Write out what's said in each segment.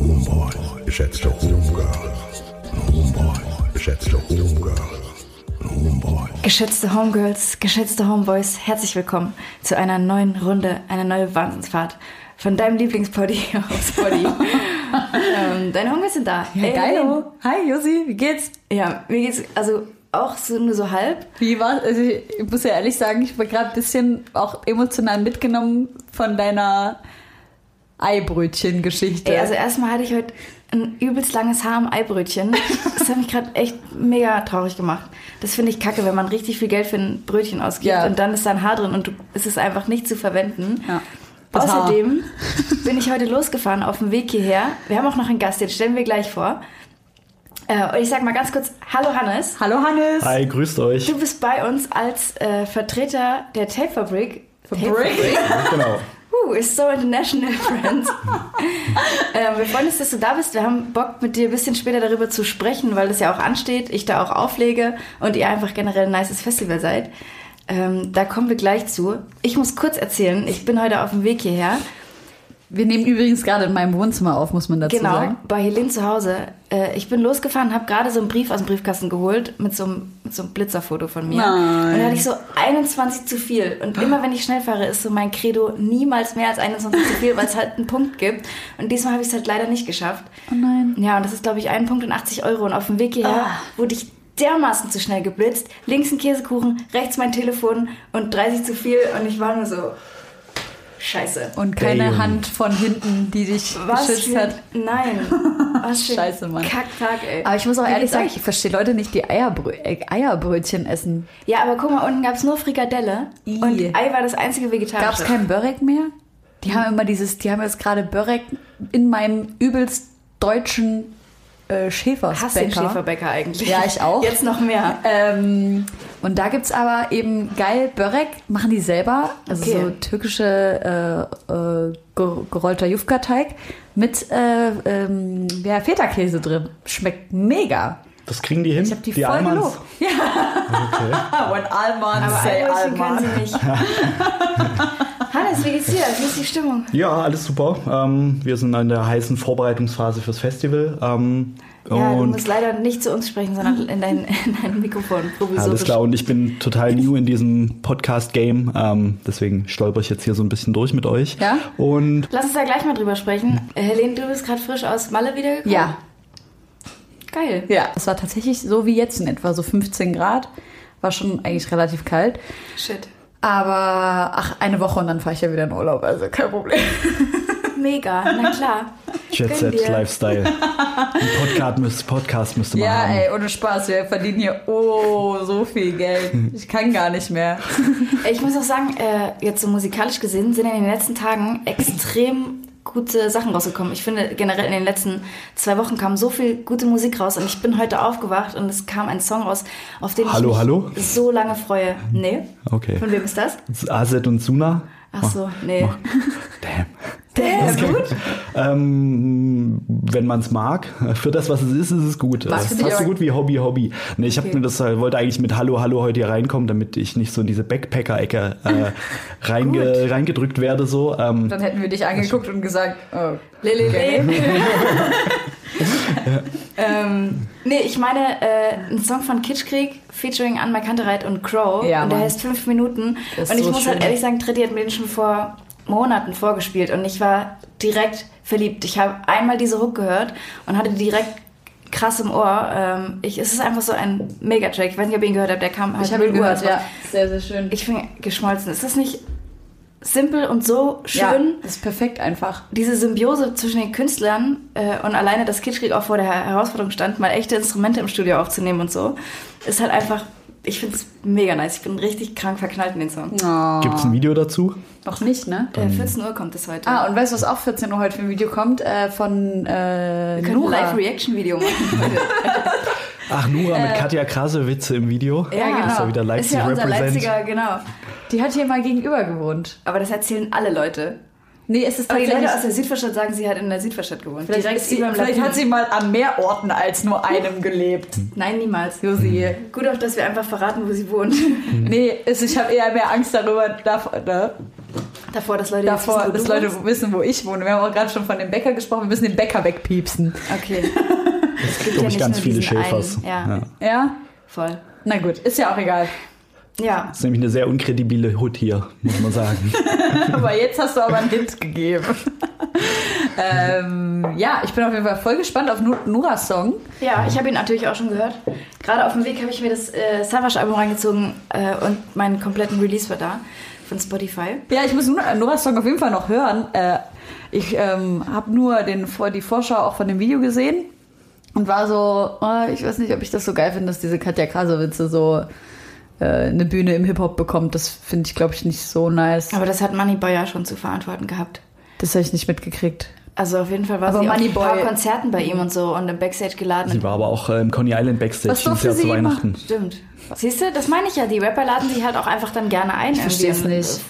und Homeboys, geschätzte Homegirls und Homeboys, geschätzte Homegirls und Homeboys. Geschätzte Homegirls, geschätzte Homeboys, herzlich willkommen zu einer neuen Runde, einer neuen Wahnsinnsfahrt von deinem Lieblingspoddy aufs Poddy. ähm, deine Homegirls sind da. Ja, geilo. Hi Josi, wie geht's? Ja, mir geht's also auch so, nur so halb. Wie war Also ich muss ja ehrlich sagen, ich war gerade ein bisschen auch emotional mitgenommen von deiner Eibrötchen-Geschichte. Also erstmal hatte ich heute ein übelst langes Haar am Eibrötchen. Das hat mich gerade echt mega traurig gemacht. Das finde ich kacke, wenn man richtig viel Geld für ein Brötchen ausgibt Ja. und dann ist da ein Haar drin und du, es ist einfach nicht zu verwenden. Ja. Außerdem bin ich heute losgefahren auf dem Weg hierher. Wir haben auch noch einen Gast, den stellen wir gleich vor. Äh, und ich sag mal ganz kurz, hallo Hannes. Hallo Hannes. Hi, grüßt euch. Du bist bei uns als äh, Vertreter der Tape-Fabrik. Fabrik? Genau. Uh, ist so international, friends. ähm, wir freuen uns, dass du da bist. Wir haben Bock, mit dir ein bisschen später darüber zu sprechen, weil das ja auch ansteht, ich da auch auflege und ihr einfach generell ein nices Festival seid. Ähm, da kommen wir gleich zu. Ich muss kurz erzählen, ich bin heute auf dem Weg hierher. Wir nehmen übrigens gerade in meinem Wohnzimmer auf, muss man dazu Genau, sagen. bei Helene zu Hause. Äh, ich bin losgefahren, habe gerade so einen Brief aus dem Briefkasten geholt mit so einem, mit so einem Blitzerfoto von mir. Nein. Und da hatte ich so 21 zu viel. Und immer wenn ich schnell fahre, ist so mein Credo niemals mehr als 21 zu viel, weil es halt einen Punkt gibt. Und diesmal habe ich es halt leider nicht geschafft. Oh nein. Ja, und das ist, glaube ich, ein Punkt und 80 Euro. Und auf dem Weg hierher Ah. wurde ich dermaßen zu schnell geblitzt. Links ein Käsekuchen, rechts mein Telefon und 30 zu viel. Und ich war nur so, scheiße. Und keine Damn. Hand von hinten, die dich Was geschützt für, hat. nein. Was für Scheiße, Mann. Kacktag, ey. Aber ich muss auch Wie ehrlich sagen, ich verstehe Leute nicht, die Eierbrö äh, Eierbrötchen essen. Ja, aber guck mal, unten gab es nur Frikadelle I. und Ei war das einzige Gab vegetarische. es kein Börek mehr? Die haben immer dieses, die haben jetzt gerade Börek in meinem übelst deutschen äh, Schäfersbäcker. Hass den Schäferbäcker eigentlich. Ja, ich auch. Jetzt noch mehr. Ähm, und da gibt's aber eben geil Börek, machen die selber. Also Okay. so türkische äh, äh, ge- gerollter Jufka-Teig mit äh, ähm, ja, Feta-Käse drin. Schmeckt mega. Das kriegen die hin? Ich habe die, voll Almans? gelobt. Ja. When Alman Aber say Eibrötchen können sie nicht. Hannes, wie geht's dir? Wie ist die Stimmung? Ja, alles super. Ähm, wir sind in der heißen Vorbereitungsphase fürs Festival. Ähm, Ja, du musst leider nicht zu uns sprechen, sondern in dein, in dein Mikrofon. Provisorisch. alles klar. Und ich bin total new in diesem Podcast-Game. Ähm, deswegen stolper ich jetzt hier so ein bisschen durch mit euch. Ja? Und Lass uns da gleich mal drüber sprechen. Äh, Helene, du bist gerade frisch aus Malle wiedergekommen. Ja, Geil. ja. Es war tatsächlich so wie jetzt in etwa, so 15 Grad. War schon eigentlich relativ kalt. Shit. Aber ach, eine Woche und dann fahre ich ja wieder in Urlaub, also kein Problem. Mega, na klar. Jet Set. Lifestyle. Ein Podcast, müsst, Podcast müsste man Ja, haben. ey, ohne Spaß, wir verdienen hier oh so viel Geld. Ich kann gar nicht mehr. Ich muss auch sagen, äh, jetzt so musikalisch gesehen sind in den letzten Tagen extrem gute Sachen rausgekommen. Ich finde generell in den letzten zwei Wochen kam so viel gute Musik raus und ich bin heute aufgewacht und es kam ein Song raus, auf den Hallo, ich mich hallo? so lange freue. Nee. Okay. Von wem ist das? Azet und Suna. Ach so, nee. Damn. Das ist gut. Ähm, wenn man es mag, für das, was es ist, ist es gut. Was das für ist dich fast so gut wie Hobby, Hobby. Nee, ich Okay. mir das äh, wollte eigentlich mit Hallo, Hallo heute hier reinkommen, damit ich nicht so in diese Backpacker-Ecke äh, reinge, reingedrückt werde. So. Ähm, Dann hätten wir dich angeguckt und gesagt, oh, Lele, ähm, nee, ich meine, äh, ein Song von Kitschkrieg featuring Anna Kantereit und Crow. Ja, und der heißt fünf Minuten. Das ist und ich so muss halt schön. ehrlich sagen, Tritti hat mir den schon vor Monaten vorgespielt und ich war direkt verliebt. Ich habe einmal diese Hook gehört und hatte direkt krass im Ohr. Ähm, ich, es ist einfach so ein Megatrack. Ich weiß nicht, ob ihr ihn gehört habt. Der kam halt ich habe ihn 0 Uhr. gehört, ja. Sehr, sehr schön. Ich bin geschmolzen. Ist das nicht simpel und so schön? Ja, das ist perfekt einfach. diese Symbiose zwischen den Künstlern äh, und alleine, dass Kitschkrieg auch vor der Her- Herausforderung stand, mal echte Instrumente im Studio aufzunehmen und so, ist halt einfach, ich finde es mega nice. Ich bin richtig krank verknallt in den Song. Oh, Gibt es ein Video dazu? noch nicht, ne? Äh, 14 Uhr kommt es heute. Ah, und weißt du, was auch 14 Uhr heute für ein Video kommt? Äh, von äh, wir können ein Nora. Live-Reaction-Video machen. Ach, Nura mit Katja Krasowitze im Video. ja, genau. Das war wieder ist Leipzig ja unser Represent. Leipziger, genau. Die hat hier mal gegenüber gewohnt. Aber das erzählen alle Leute. Nee, es ist Aber die tatsächlich... Leute aus der Südvorstadt sagen, sie hat in der Südvorstadt gewohnt. vielleicht Direkt über vielleicht hat sie mal an mehr Orten als nur einem gelebt. Nein, niemals. Josi. Gut auch, dass wir einfach verraten, wo sie wohnt. Nee, es, ich habe eher mehr Angst darüber, davor, ne? Davor, dass Leute davor wissen, wo dass Leute wissen, wo ich wohne. Wir haben auch gerade schon von dem Bäcker gesprochen. Wir müssen den Bäcker wegpiepsen. Okay. Es gibt glaub ich, ganz viele Schäfers. einen. Ja, Ja. Ja? voll. Na gut, ist ja auch egal. Ja, Das ist nämlich eine sehr unkredibile Hut hier, muss man sagen. aber jetzt hast du aber einen Hint gegeben. ähm, ja, ich bin auf jeden Fall voll gespannt auf Nu- Nuras Song. Ja, ich habe ihn natürlich auch schon gehört. Gerade auf dem Weg habe ich mir das äh, Savage-Album reingezogen äh, und meinen kompletten Release war da von Spotify. Ja, ich muss Nu- Nuras Song auf jeden Fall noch hören. Äh, ich ähm, habe nur den, die Vorschau auch von dem Video gesehen und war so, oh, ich weiß nicht, ob ich das so geil finde, dass diese Katja Krasowitze so äh, eine Bühne im Hip-Hop bekommt. Das finde ich, glaube ich, nicht so nice. Aber das hat Moneyboy ja schon zu verantworten gehabt. Das habe ich nicht mitgekriegt. Also auf jeden Fall war Aber sie auf ein Moneyboy- paar Konzerten bei ihm und so und im Backstage geladen. Sie war aber auch äh, im Coney Island Backstage Was dieses Jahr zu Weihnachten. Stimmt. Siehst du, das meine ich ja. Die Rapper laden sich halt auch einfach dann gerne ein. Ich versteh's irgendwie. nicht.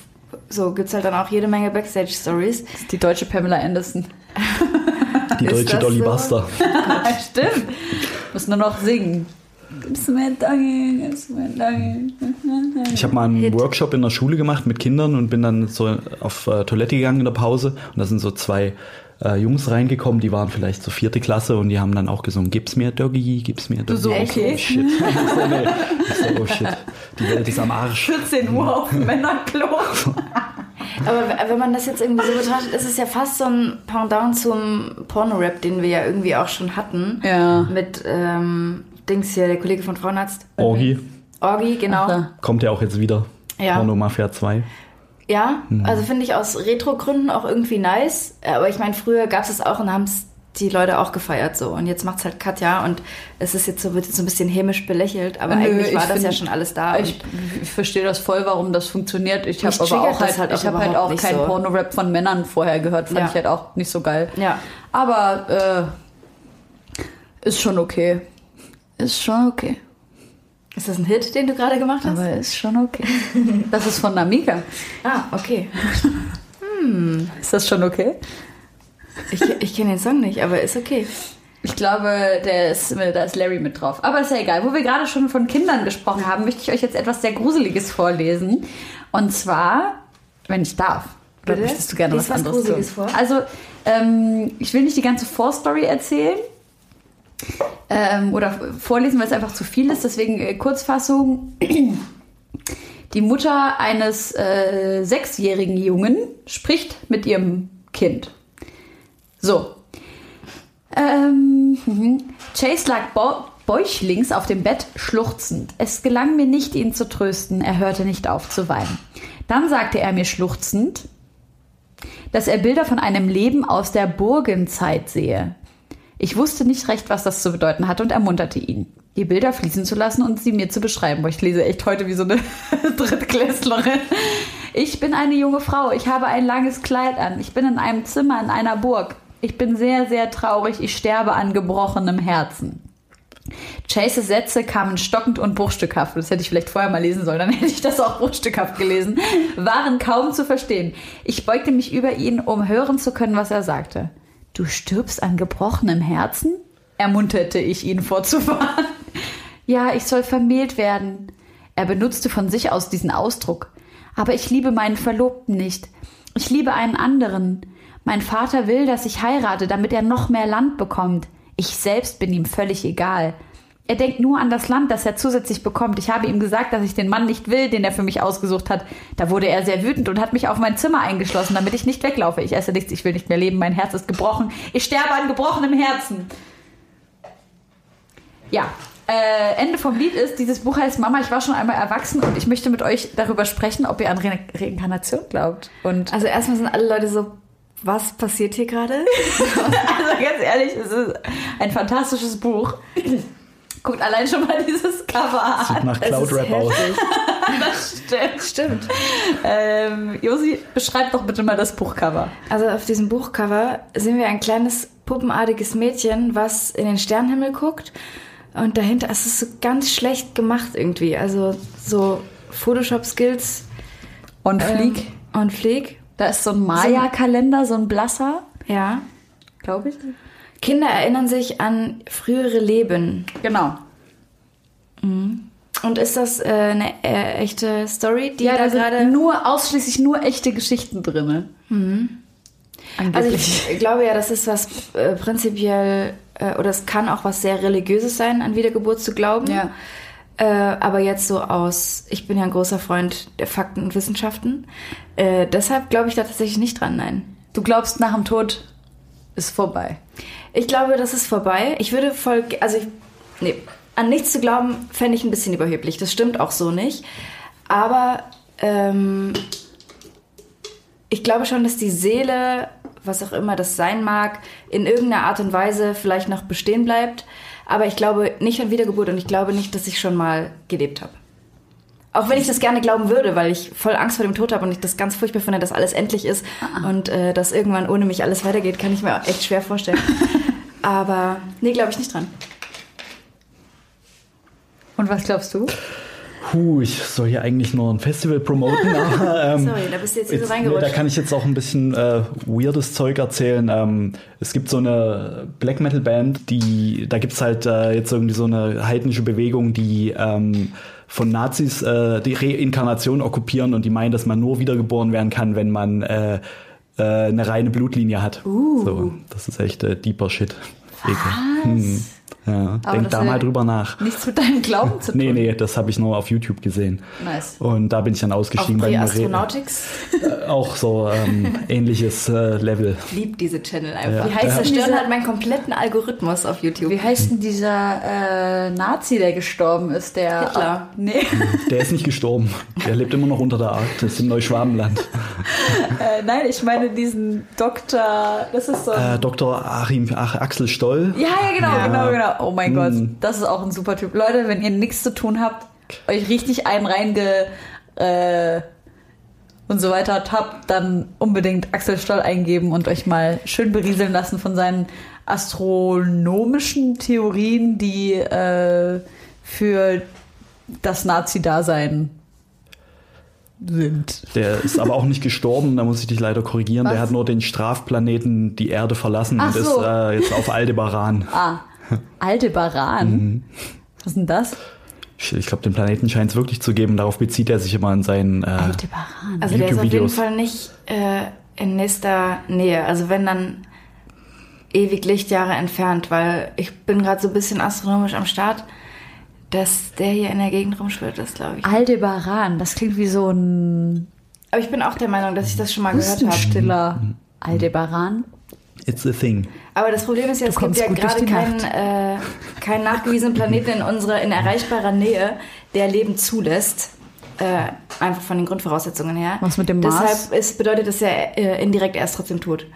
So gibt's halt dann auch jede Menge Backstage-Stories. Die deutsche Pamela Anderson. Die deutsche Dolly so? Buster. Stimmt. Muss nur noch singen. Gib's mir Danke, gib's mir Danke. Ich habe mal einen Hit. Workshop in der Schule gemacht mit Kindern und bin dann so auf äh, Toilette gegangen in der Pause und da sind so zwei äh, Jungs reingekommen, die waren vielleicht so vierte Klasse und die haben dann auch gesungen, gib's mir Doggy, gib's mir Doggy. so, okay. Oh shit. So, nee. So, oh shit. Die Welt ist am Arsch. 14 Uhr auf dem Männerklo. Aber wenn man das jetzt irgendwie so betrachtet, ist es ja fast so ein Pendant zum Porno-Rap, den wir ja irgendwie auch schon hatten. Ja. Mit ähm, Dings hier, der Kollege von Frauenarzt. Orgi Orgi, genau. Ach kommt ja auch jetzt wieder. Ja. Porno Mafia 2. Ja, also finde ich aus Retro-Gründen auch irgendwie nice. Aber ich meine, früher gab es es auch und haben es die Leute auch gefeiert so. Und jetzt macht's halt Katja und es ist jetzt so, wird jetzt so ein bisschen hämisch belächelt, aber Nö, eigentlich war das ja find- schon alles da. Ich, ich verstehe das voll, warum das funktioniert. Ich habe aber auch halt, halt auch ich habe halt auch keinen so. Porno-Rap von Männern vorher gehört. Fand Ja. ich halt auch nicht so geil. ja. Aber äh, ist schon okay. Ist schon okay. Ist das ein Hit, den du gerade gemacht hast? Aber ist schon okay. Das ist von Namika. ah, okay. Ist das schon okay? Ich, ich kenne den Song nicht, aber ist okay. Ich glaube, der ist, da ist Larry mit drauf. Aber ist ja egal. Wo wir gerade schon von Kindern gesprochen haben, möchte ich euch jetzt etwas sehr Gruseliges vorlesen. Und zwar, wenn ich darf. Oder Bitte? möchtest du gerne Lies was was anderes Gruseliges tun? vor. Also, ähm, ich will nicht die ganze Vorstory erzählen. Ähm, oder vorlesen, weil es einfach zu viel ist. Deswegen äh, Kurzfassung. Die Mutter eines äh, sechsjährigen Jungen spricht mit ihrem Kind. So. Ähm, mhm. Chase lag bau- bäuchlings auf dem Bett, schluchzend. Es gelang mir nicht, ihn zu trösten. Er hörte nicht auf zu weinen. Dann sagte er mir schluchzend, dass er Bilder von einem Leben aus der Burgenzeit sehe. Ich wusste nicht recht, was das zu bedeuten hatte und ermunterte ihn, die Bilder fließen zu lassen und sie mir zu beschreiben. Boah, ich lese echt heute wie so eine Drittklässlerin. Ich bin eine junge Frau. Ich habe ein langes Kleid an. Ich bin in einem Zimmer in einer Burg. Ich bin sehr, sehr traurig. Ich sterbe an gebrochenem Herzen. Chases Sätze kamen stockend und bruchstückhaft. Das hätte ich vielleicht vorher mal lesen sollen, dann hätte ich das auch bruchstückhaft gelesen. Waren kaum zu verstehen. Ich beugte mich über ihn, um hören zu können, was er sagte. Du stirbst an gebrochenem Herzen? ermunterte ich ihn fortzufahren. Ja, ich soll vermählt werden. Er benutzte von sich aus diesen Ausdruck. Aber ich liebe meinen Verlobten nicht. Ich liebe einen anderen. Mein Vater will, dass ich heirate, damit er noch mehr Land bekommt. Ich selbst bin ihm völlig egal. Er denkt nur an das Land, das er zusätzlich bekommt. Ich habe ihm gesagt, dass ich den Mann nicht will, den er für mich ausgesucht hat. Da wurde er sehr wütend und hat mich auf mein Zimmer eingeschlossen, damit ich nicht weglaufe. Ich esse nichts, ich will nicht mehr leben, mein Herz ist gebrochen. Ich sterbe an gebrochenem Herzen. Ja, äh, Ende vom Lied ist, dieses Buch heißt Mama, ich war schon einmal erwachsen und ich möchte mit euch darüber sprechen, ob ihr an Re Reinkarnation glaubt. Und Also erstmal sind alle Leute so, was passiert hier gerade? also ganz ehrlich, es ist ein fantastisches Buch. Guckt allein schon mal dieses Cover Sieht an. nach Cloud Rap aus. Das stimmt. Stimmt. Ähm, Josi, beschreib doch bitte mal das Buchcover. Also auf diesem Buchcover sehen wir ein kleines puppenartiges Mädchen, was in den Sternenhimmel guckt. Und dahinter es ist so ganz schlecht gemacht irgendwie. Also so Photoshop-Skills. Und Flieg. Ähm, und Flieg. Da ist so ein Maya-Kalender, so ein blasser, Ja. glaube ich. Kinder erinnern sich an frühere Leben. Genau. Und ist das äh, eine äh, echte Story, die Ja, da da sind gerade... nur ausschließlich nur echte Geschichten drin. Also Angeblich. ich glaube ja, das ist was äh, prinzipiell, äh, oder es kann auch was sehr Religiöses sein, an Wiedergeburt zu glauben. Ja. Äh, aber jetzt so aus, ich bin ja ein großer Freund der Fakten und Wissenschaften. Äh, deshalb glaube ich da tatsächlich nicht dran, nein. du glaubst, nach dem Tod ist vorbei. Ich glaube, das ist vorbei. Ich würde voll, also ich, nee, an nichts zu glauben, fände ich ein bisschen überheblich. Das stimmt auch so nicht. Aber ähm, ich glaube schon, dass die Seele, was auch immer das sein mag, in irgendeiner Art und Weise vielleicht noch bestehen bleibt. Aber ich glaube nicht an Wiedergeburt und ich glaube nicht, dass ich schon mal gelebt habe. Auch wenn ich das gerne glauben würde, weil ich voll Angst vor dem Tod habe und ich das ganz furchtbar finde, dass alles endlich ist und äh, dass irgendwann ohne mich alles weitergeht, kann ich mir echt schwer vorstellen. Aber nee, glaube ich nicht dran. Und was glaubst du? Puh, ich soll hier eigentlich nur ein Festival promoten, aber ähm, Sorry, da bist du jetzt hier so nee, reingerutscht. da kann ich jetzt auch ein bisschen äh, weirdes Zeug erzählen. Ähm, es gibt so eine Black Metal Band, die, da gibt's halt äh, jetzt irgendwie so eine heidnische Bewegung, die ähm, von Nazis äh, die Reinkarnation okkupieren und die meinen, dass man nur wiedergeboren werden kann, wenn man äh, äh, eine reine Blutlinie hat. Uh. So, das ist echt äh, deeper Shit. Hm. Ja, Aber denk da mal drüber nach. Nichts mit deinem Glauben zu tun. Nee, nee, das habe ich nur auf YouTube gesehen. Nice. Und da bin ich dann ausgestiegen bei mir Pre-Astronautics auch so ähm, ähnliches äh, Level. liebt diese Channel einfach. Ja. Wie heißt Ja. zerstören halt meinen kompletten Algorithmus auf YouTube. Wie heißt denn dieser äh, Nazi, der gestorben ist? Der Hitler. Nee. Der ist nicht gestorben. Der lebt immer noch unter der Arktis im Neuschwabenland. äh, nein, ich meine diesen Doktor. Das ist so. Äh, Dr. Achim Ach, Axel Stoll. ja, ja, genau, Ja. genau, genau. Oh mein Hm. Gott, das ist auch ein super Typ. Leute, wenn ihr nichts zu tun habt, euch richtig einen reinge äh, und so weiter habt, dann unbedingt Axel Stoll eingeben und euch mal schön berieseln lassen von seinen astronomischen Theorien, die äh, für das Nazi-Dasein sind. Der ist aber auch nicht gestorben, da muss ich dich leider korrigieren. Der Was? hat nur den Strafplaneten die Erde verlassen Ach und ist so. äh, jetzt auf Aldebaran. Ah, Aldebaran. Mhm. Was ist denn das? Ich, ich glaube, den Planeten scheint es wirklich zu geben. Darauf bezieht er sich immer in seinen. Äh, Aldebaran. Also der ist auf jeden. Fall nicht äh, in nächster Nähe. Also wenn dann ewig Lichtjahre entfernt, weil ich bin gerade so ein bisschen astronomisch am Start, dass der hier in der Gegend rumschwirrt ist, glaube ich. Aldebaran, das klingt wie so ein Aber ich bin auch der Meinung, dass ich das schon mal gehört habe. Hustenstiller. Aldebaran. It's a thing. Aber das Problem ist ja, es gibt ja gerade keinen, äh, keinen nachgewiesenen Planeten in unserer in erreichbarer Nähe, der Leben zulässt. Äh, einfach von den Grundvoraussetzungen her. Was mit dem Mars? Deshalb ist, bedeutet das ja äh, indirekt erst trotzdem tot.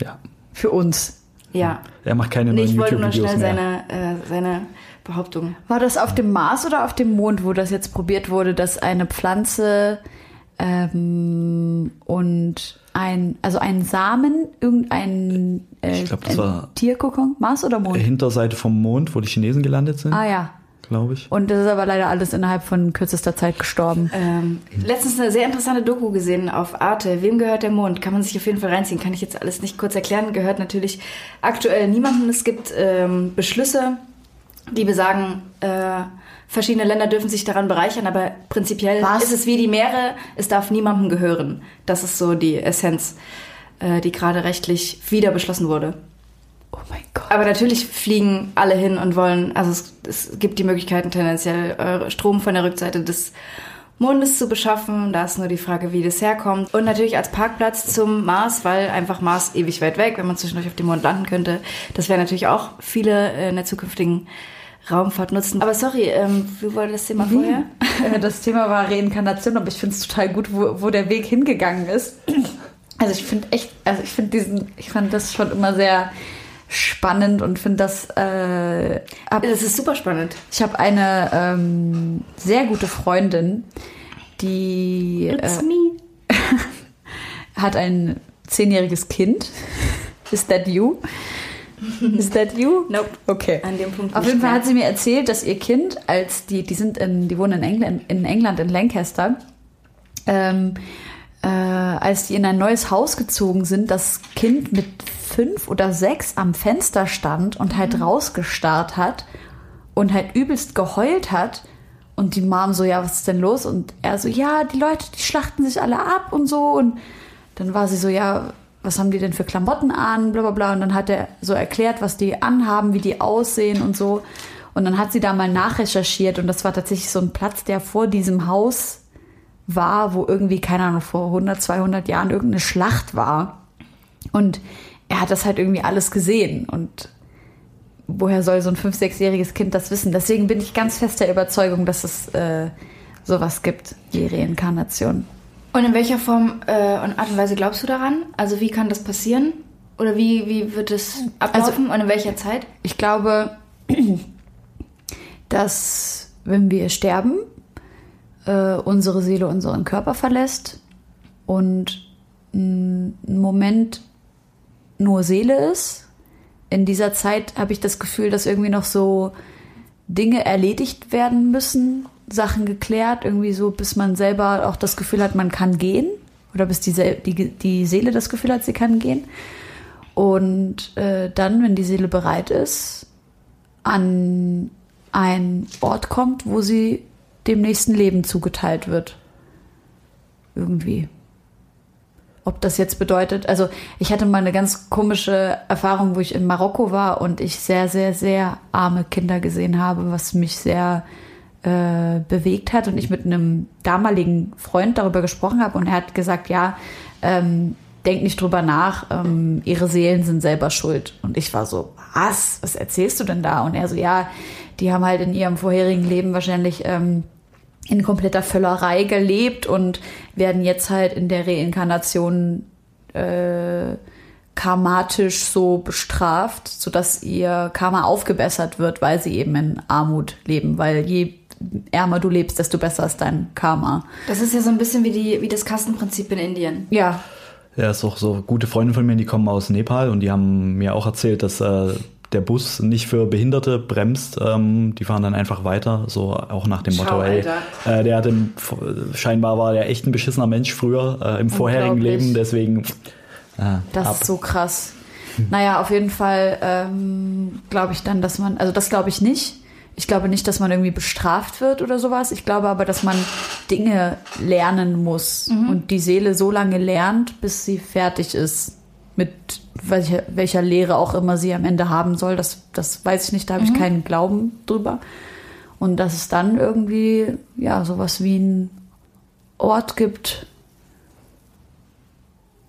Ja. Für uns. Ja. Er macht keine Nee, neuen ich wollte nur YouTube-Videos schnell mehr. seine, äh, seine Behauptung. War das auf dem Mars oder auf dem Mond, wo das jetzt probiert wurde, dass eine Pflanze ähm, und ein, also ein Samen, irgendein äh, Ich glaub, das ein war- Tierkokon, Mars oder Mond? Hinterseite vom Mond, wo die Chinesen gelandet sind, ah ja. glaube ich. Und das ist aber leider alles innerhalb von kürzester Zeit gestorben. Ähm, letztens eine sehr interessante Doku gesehen auf Arte. Wem gehört der Mond? Kann man sich auf jeden Fall reinziehen. Kann ich jetzt alles nicht kurz erklären. Gehört natürlich aktuell niemandem. Es gibt ähm, Beschlüsse, die besagen, äh, verschiedene Länder dürfen sich daran bereichern, aber prinzipiell Was? ist es wie die Meere. Es darf niemandem gehören. Das ist so die Essenz, äh, die gerade rechtlich wieder beschlossen wurde. Oh mein Gott. Aber natürlich fliegen alle hin und wollen, also es, es gibt die Möglichkeiten tendenziell äh, Strom von der Rückseite des Mondes zu beschaffen. Da ist nur die Frage, wie das herkommt. Und natürlich als Parkplatz zum Mars, weil einfach Mars ewig weit weg, wenn man zwischendurch auf dem Mond landen könnte. Das wäre natürlich auch viele äh, in der zukünftigen Raumfahrt nutzen. Aber sorry, ähm, wie war das Thema vorher? Äh, Das Thema war Reinkarnation, aber ich finde es total gut, wo, wo der Weg hingegangen ist. Also ich finde echt, also ich finde diesen, ich fand das schon immer sehr spannend und finde das, äh, ab, Das ist super spannend. ich habe eine ähm, sehr gute Freundin, die It's äh, me. hat ein zehnjähriges Kind. Is that you? Is that you? Nope. Okay. An dem Punkt Auf jeden Fall hat sie mir erzählt, dass ihr Kind, als die, die sind in, die wohnen in England, in England, in Lancaster, ähm, äh, als die in ein neues Haus gezogen sind, das Kind mit fünf oder sechs am Fenster stand und halt rausgestarrt hat und halt übelst geheult hat. Und die Mom so, ja, was ist denn los? Und er so, ja, die Leute, die schlachten sich alle ab und so. Und dann war sie so, ja, was haben die denn für Klamotten an, bla bla bla. Und dann hat er so erklärt, was die anhaben, wie die aussehen und so. Und dann hat sie da mal nachrecherchiert und das war tatsächlich so ein Platz, der vor diesem Haus war, wo irgendwie, keine Ahnung, vor 100, 200 Jahren irgendeine Schlacht war. Und er hat das halt irgendwie alles gesehen. Und woher soll so ein 5-, 6-jähriges Kind das wissen? Deswegen bin ich ganz fest der Überzeugung, dass es äh, sowas gibt wie Reinkarnation. Und in welcher Form äh, und Art und Weise glaubst du daran? Also wie kann das passieren? Oder wie, wie wird es ablaufen und in welcher Zeit? Ich glaube, dass wenn wir sterben, äh, unsere Seele unseren Körper verlässt und ein Moment nur Seele ist. In dieser Zeit habe ich das Gefühl, dass irgendwie noch so Dinge erledigt werden müssen, Sachen geklärt, irgendwie so, bis man selber auch das Gefühl hat, man kann gehen. Oder bis die, die, die Seele das Gefühl hat, sie kann gehen. Und äh, dann, wenn die Seele bereit ist, an einen Ort kommt, wo sie dem nächsten Leben zugeteilt wird. Irgendwie. Ob das jetzt bedeutet, also ich hatte mal eine ganz komische Erfahrung, wo ich in Marokko war und ich sehr, sehr, sehr arme Kinder gesehen habe, was mich sehr äh, bewegt hat und ich mit einem damaligen Freund darüber gesprochen habe und er hat gesagt, ja, ähm, denk nicht drüber nach, ähm, ihre Seelen sind selber schuld. Und ich war so, was? Was erzählst du denn da? Und er so, ja, die haben halt in ihrem vorherigen Leben wahrscheinlich ähm, in kompletter Völlerei gelebt und werden jetzt halt in der Reinkarnation äh, karmatisch so bestraft, sodass ihr Karma aufgebessert wird, weil sie eben in Armut leben. Weil je ärmer du lebst, desto besser ist dein Karma. Das ist ja so ein bisschen wie, die, wie das Kastenprinzip in Indien. Ja, Ja, ist auch so gute Freunde von mir, die kommen aus Nepal und die haben mir auch erzählt, dass äh, der Bus nicht für Behinderte bremst. Ähm, die fahren dann einfach weiter, so auch nach dem Schau, Motto, ey, äh, der hatte scheinbar war der echt ein beschissener Mensch früher äh, im vorherigen. Leben, deswegen äh, Das ab. ist so krass. Naja, auf jeden Fall ähm, glaube ich dann, dass man, also das glaube ich nicht. Ich glaube nicht, dass man irgendwie bestraft wird oder sowas. Ich glaube aber, dass man Dinge lernen muss und die Seele so lange lernt, bis sie fertig ist mit welcher, welcher Lehre auch immer sie am Ende haben soll. Das, das weiß ich nicht, da habe ich keinen Glauben drüber. Und dass es dann irgendwie, ja, sowas wie ein Ort gibt,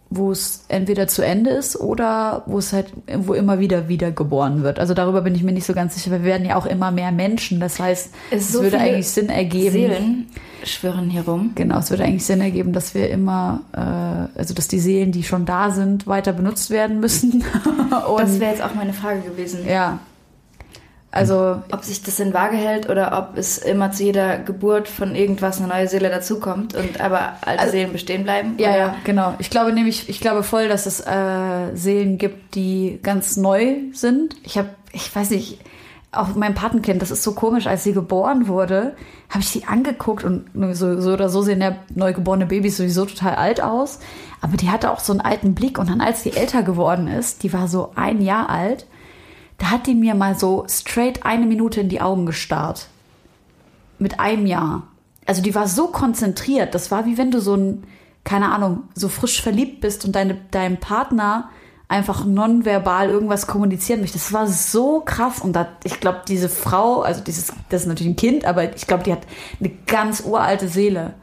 wo es entweder zu Ende ist oder wo es halt, wo immer wieder wiedergeboren wird. Also darüber bin ich mir nicht so ganz sicher, wir werden ja auch immer mehr Menschen. Das heißt, Es es, so würde eigentlich Sinn ergeben. Seelen schwirren hier rum. Genau, es würde eigentlich Sinn ergeben, dass wir immer, äh, also dass die Seelen, die schon da sind, weiter benutzt werden müssen. Das wäre jetzt auch meine Frage gewesen. ja. Also Ob sich das in Waage hält oder ob es immer zu jeder Geburt von irgendwas eine neue Seele dazukommt und aber alte Also- Seelen bestehen bleiben? Ja, oder? ja, genau. Ich glaube nämlich, ich glaube voll, dass es äh, Seelen gibt, die ganz neu sind. Ich habe, ich weiß nicht, auch mein Patenkind, das ist so komisch, als sie geboren wurde, habe ich sie angeguckt und so, so oder so sehen ja neugeborene Babys sowieso total alt aus. Aber die hatte auch so einen alten Blick und dann, als die älter geworden ist, die war so ein Jahr alt, da hat die mir mal so straight eine Minute in die Augen gestarrt mit einem Jahr. Also die war so konzentriert. Das war wie wenn du so ein, keine Ahnung, so frisch verliebt bist und deine, deinem Partner einfach nonverbal irgendwas kommunizieren möchte. Das war so krass. Und da, ich glaube, diese Frau, also dieses, das ist natürlich ein Kind, aber ich glaube, die hat eine ganz uralte Seele.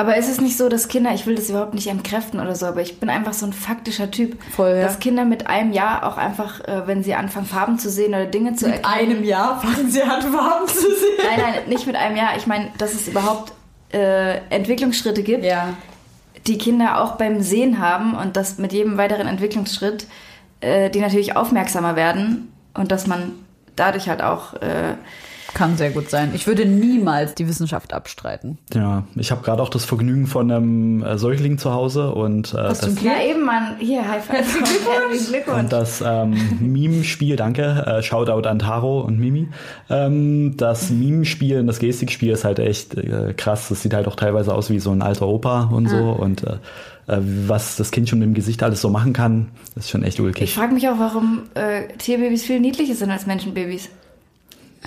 Aber ist es nicht so, dass Kinder, ich will das überhaupt nicht entkräften oder so, aber ich bin einfach so ein faktischer Typ, Voll, ja. dass Kinder mit einem Jahr auch einfach, äh, wenn sie anfangen, Farben zu sehen oder Dinge zu erkennen. Jahr fangen sie an, Farben zu sehen. Nein, nein, nicht mit einem Jahr. Ich meine, dass es überhaupt äh, Entwicklungsschritte gibt, Ja. die Kinder auch beim Sehen haben und dass mit jedem weiteren Entwicklungsschritt äh, die natürlich aufmerksamer werden und dass man dadurch halt auch äh, Kann sehr gut sein. Ich würde niemals die Wissenschaft abstreiten. Ja, ich habe gerade auch das Vergnügen von einem äh, Säugling zu Hause und, äh, Hast du das, ein ja eben Mann, hier High Five. Herzlichen Glückwunsch. und das ähm, Meme-Spiel, danke, äh, Shoutout an Taro und Mimi. Ähm, das Meme-Spiel und das Gestikspiel ist halt echt äh, krass. Das sieht halt auch teilweise aus wie so ein alter Opa und so. Und äh, äh, was das Kind schon mit dem Gesicht alles so machen kann, ist schon echt Ich ulkig. frage mich auch, warum äh, Tierbabys viel niedlicher sind als Menschenbabys.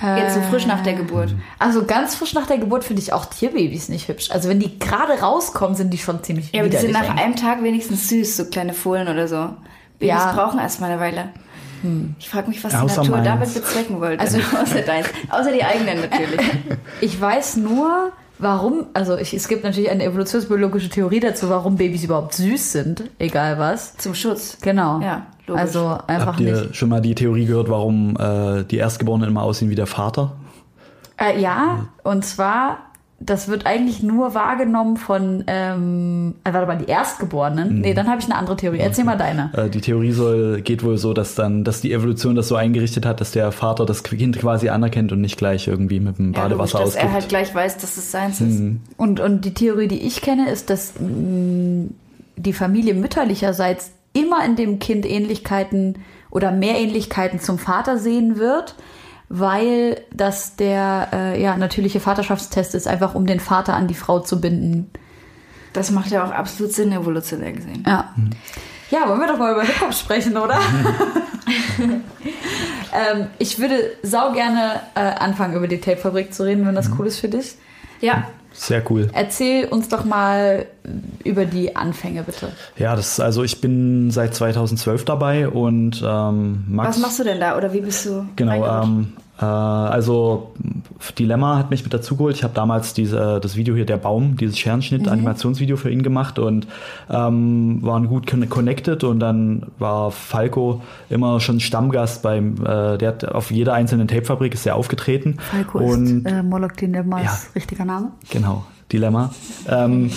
Jetzt so frisch nach der Geburt. Also ganz frisch nach der Geburt finde ich auch Tierbabys nicht hübsch. Also wenn die gerade rauskommen, sind die schon ziemlich Ja, aber die sind nach eigentlich. einem Tag wenigstens süß, so kleine Fohlen oder so. Babys Ja. Hm. brauchen erstmal eine Weile. Ich frage mich, was die Außer Natur meins. damit bezwecken wollte. Also- außer deins. Außer die eigenen natürlich. Ich weiß nur, warum, also ich, es gibt natürlich eine evolutionsbiologische Theorie dazu, warum Babys überhaupt süß sind, egal was. Zum Schutz. Genau. Ja, logisch. Also einfach Habt ihr nicht. schon mal die Theorie gehört, warum äh, die Erstgeborenen immer aussehen wie der Vater? Äh, ja, und zwar, das wird eigentlich nur wahrgenommen von, ähm, äh, warte mal, die Erstgeborenen. Nee, dann habe ich eine andere Theorie. Erzähl mal deine. Äh, die Theorie soll, geht wohl so, dass dann, dass die Evolution das so eingerichtet hat, dass der Vater das Kind quasi anerkennt und nicht gleich irgendwie mit dem Ja, logisch, Badewasser dass er halt gleich weiß, dass es seins ist. Und, und die Theorie, die ich kenne, ist, dass mh, die Familie mütterlicherseits immer in dem Kind Ähnlichkeiten oder mehr Ähnlichkeiten zum Vater sehen wird, weil das der äh, ja, natürliche Vaterschaftstest ist, einfach um den Vater an die Frau zu binden. Das macht ja auch absolut Sinn, evolutionär gesehen. Ja. Ja, wollen wir doch mal über Hip-Hop sprechen, oder? ähm, ich würde sau gerne äh, anfangen, über die Tapefabrik zu reden, wenn das cool ist für dich. Ja, Sehr cool. Erzähl uns doch mal über die Anfänge, bitte. Ja, das also ich bin seit 2012 dabei und ähm, Max. was machst du denn da oder wie bist du? Genau, ähm, äh, also Dilemma hat mich mit dazugeholt. Ich habe damals diese, das Video hier, der Baum, dieses Scherenschnitt-Animationsvideo für ihn gemacht und ähm, waren gut con- connected und dann war Falco immer schon Stammgast beim, äh, der hat auf jeder einzelnen Tapefabrik ist er aufgetreten. Falco und ist äh, Moloch Dilemmas Ja. richtiger Name. Genau, Dilemma. Ähm,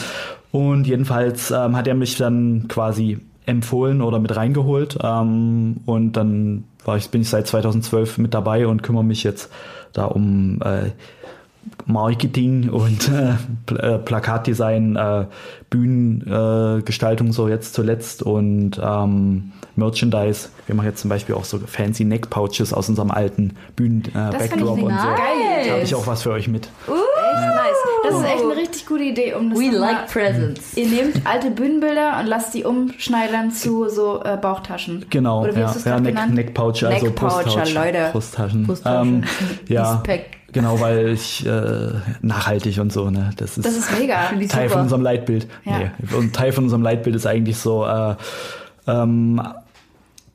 und jedenfalls ähm, hat er mich dann quasi empfohlen oder mit reingeholt. Ähm, und dann war ich, bin ich seit 2012 mit dabei und kümmere mich jetzt da um äh, Marketing und äh, äh, Plakatdesign, äh, Bühnengestaltung äh, so jetzt zuletzt und ähm, Merchandise. Wir machen jetzt zum Beispiel auch so fancy Neck Pouches aus unserem alten Bühnen äh, und so. geil. Da habe ich auch was für euch mit. Echt nice. Das ist echt eine richtig gute Idee, um das We like presents. Ihr nehmt alte Bühnenbilder und lasst die umschneidern zu so äh, Bauchtaschen. Genau, Oder wie ja, hast du es ja Neck, genannt? Neckpouch, also Neckpoucher, Brusttouch, Leute. Brusttaschen. Brusttaschen. Ähm, ja, genau, weil ich äh, nachhaltig und so, ne, das ist, Das ist mega. Teil super. von unserem Leitbild. Ja. Nee, und Teil von unserem Leitbild ist eigentlich so äh, ähm,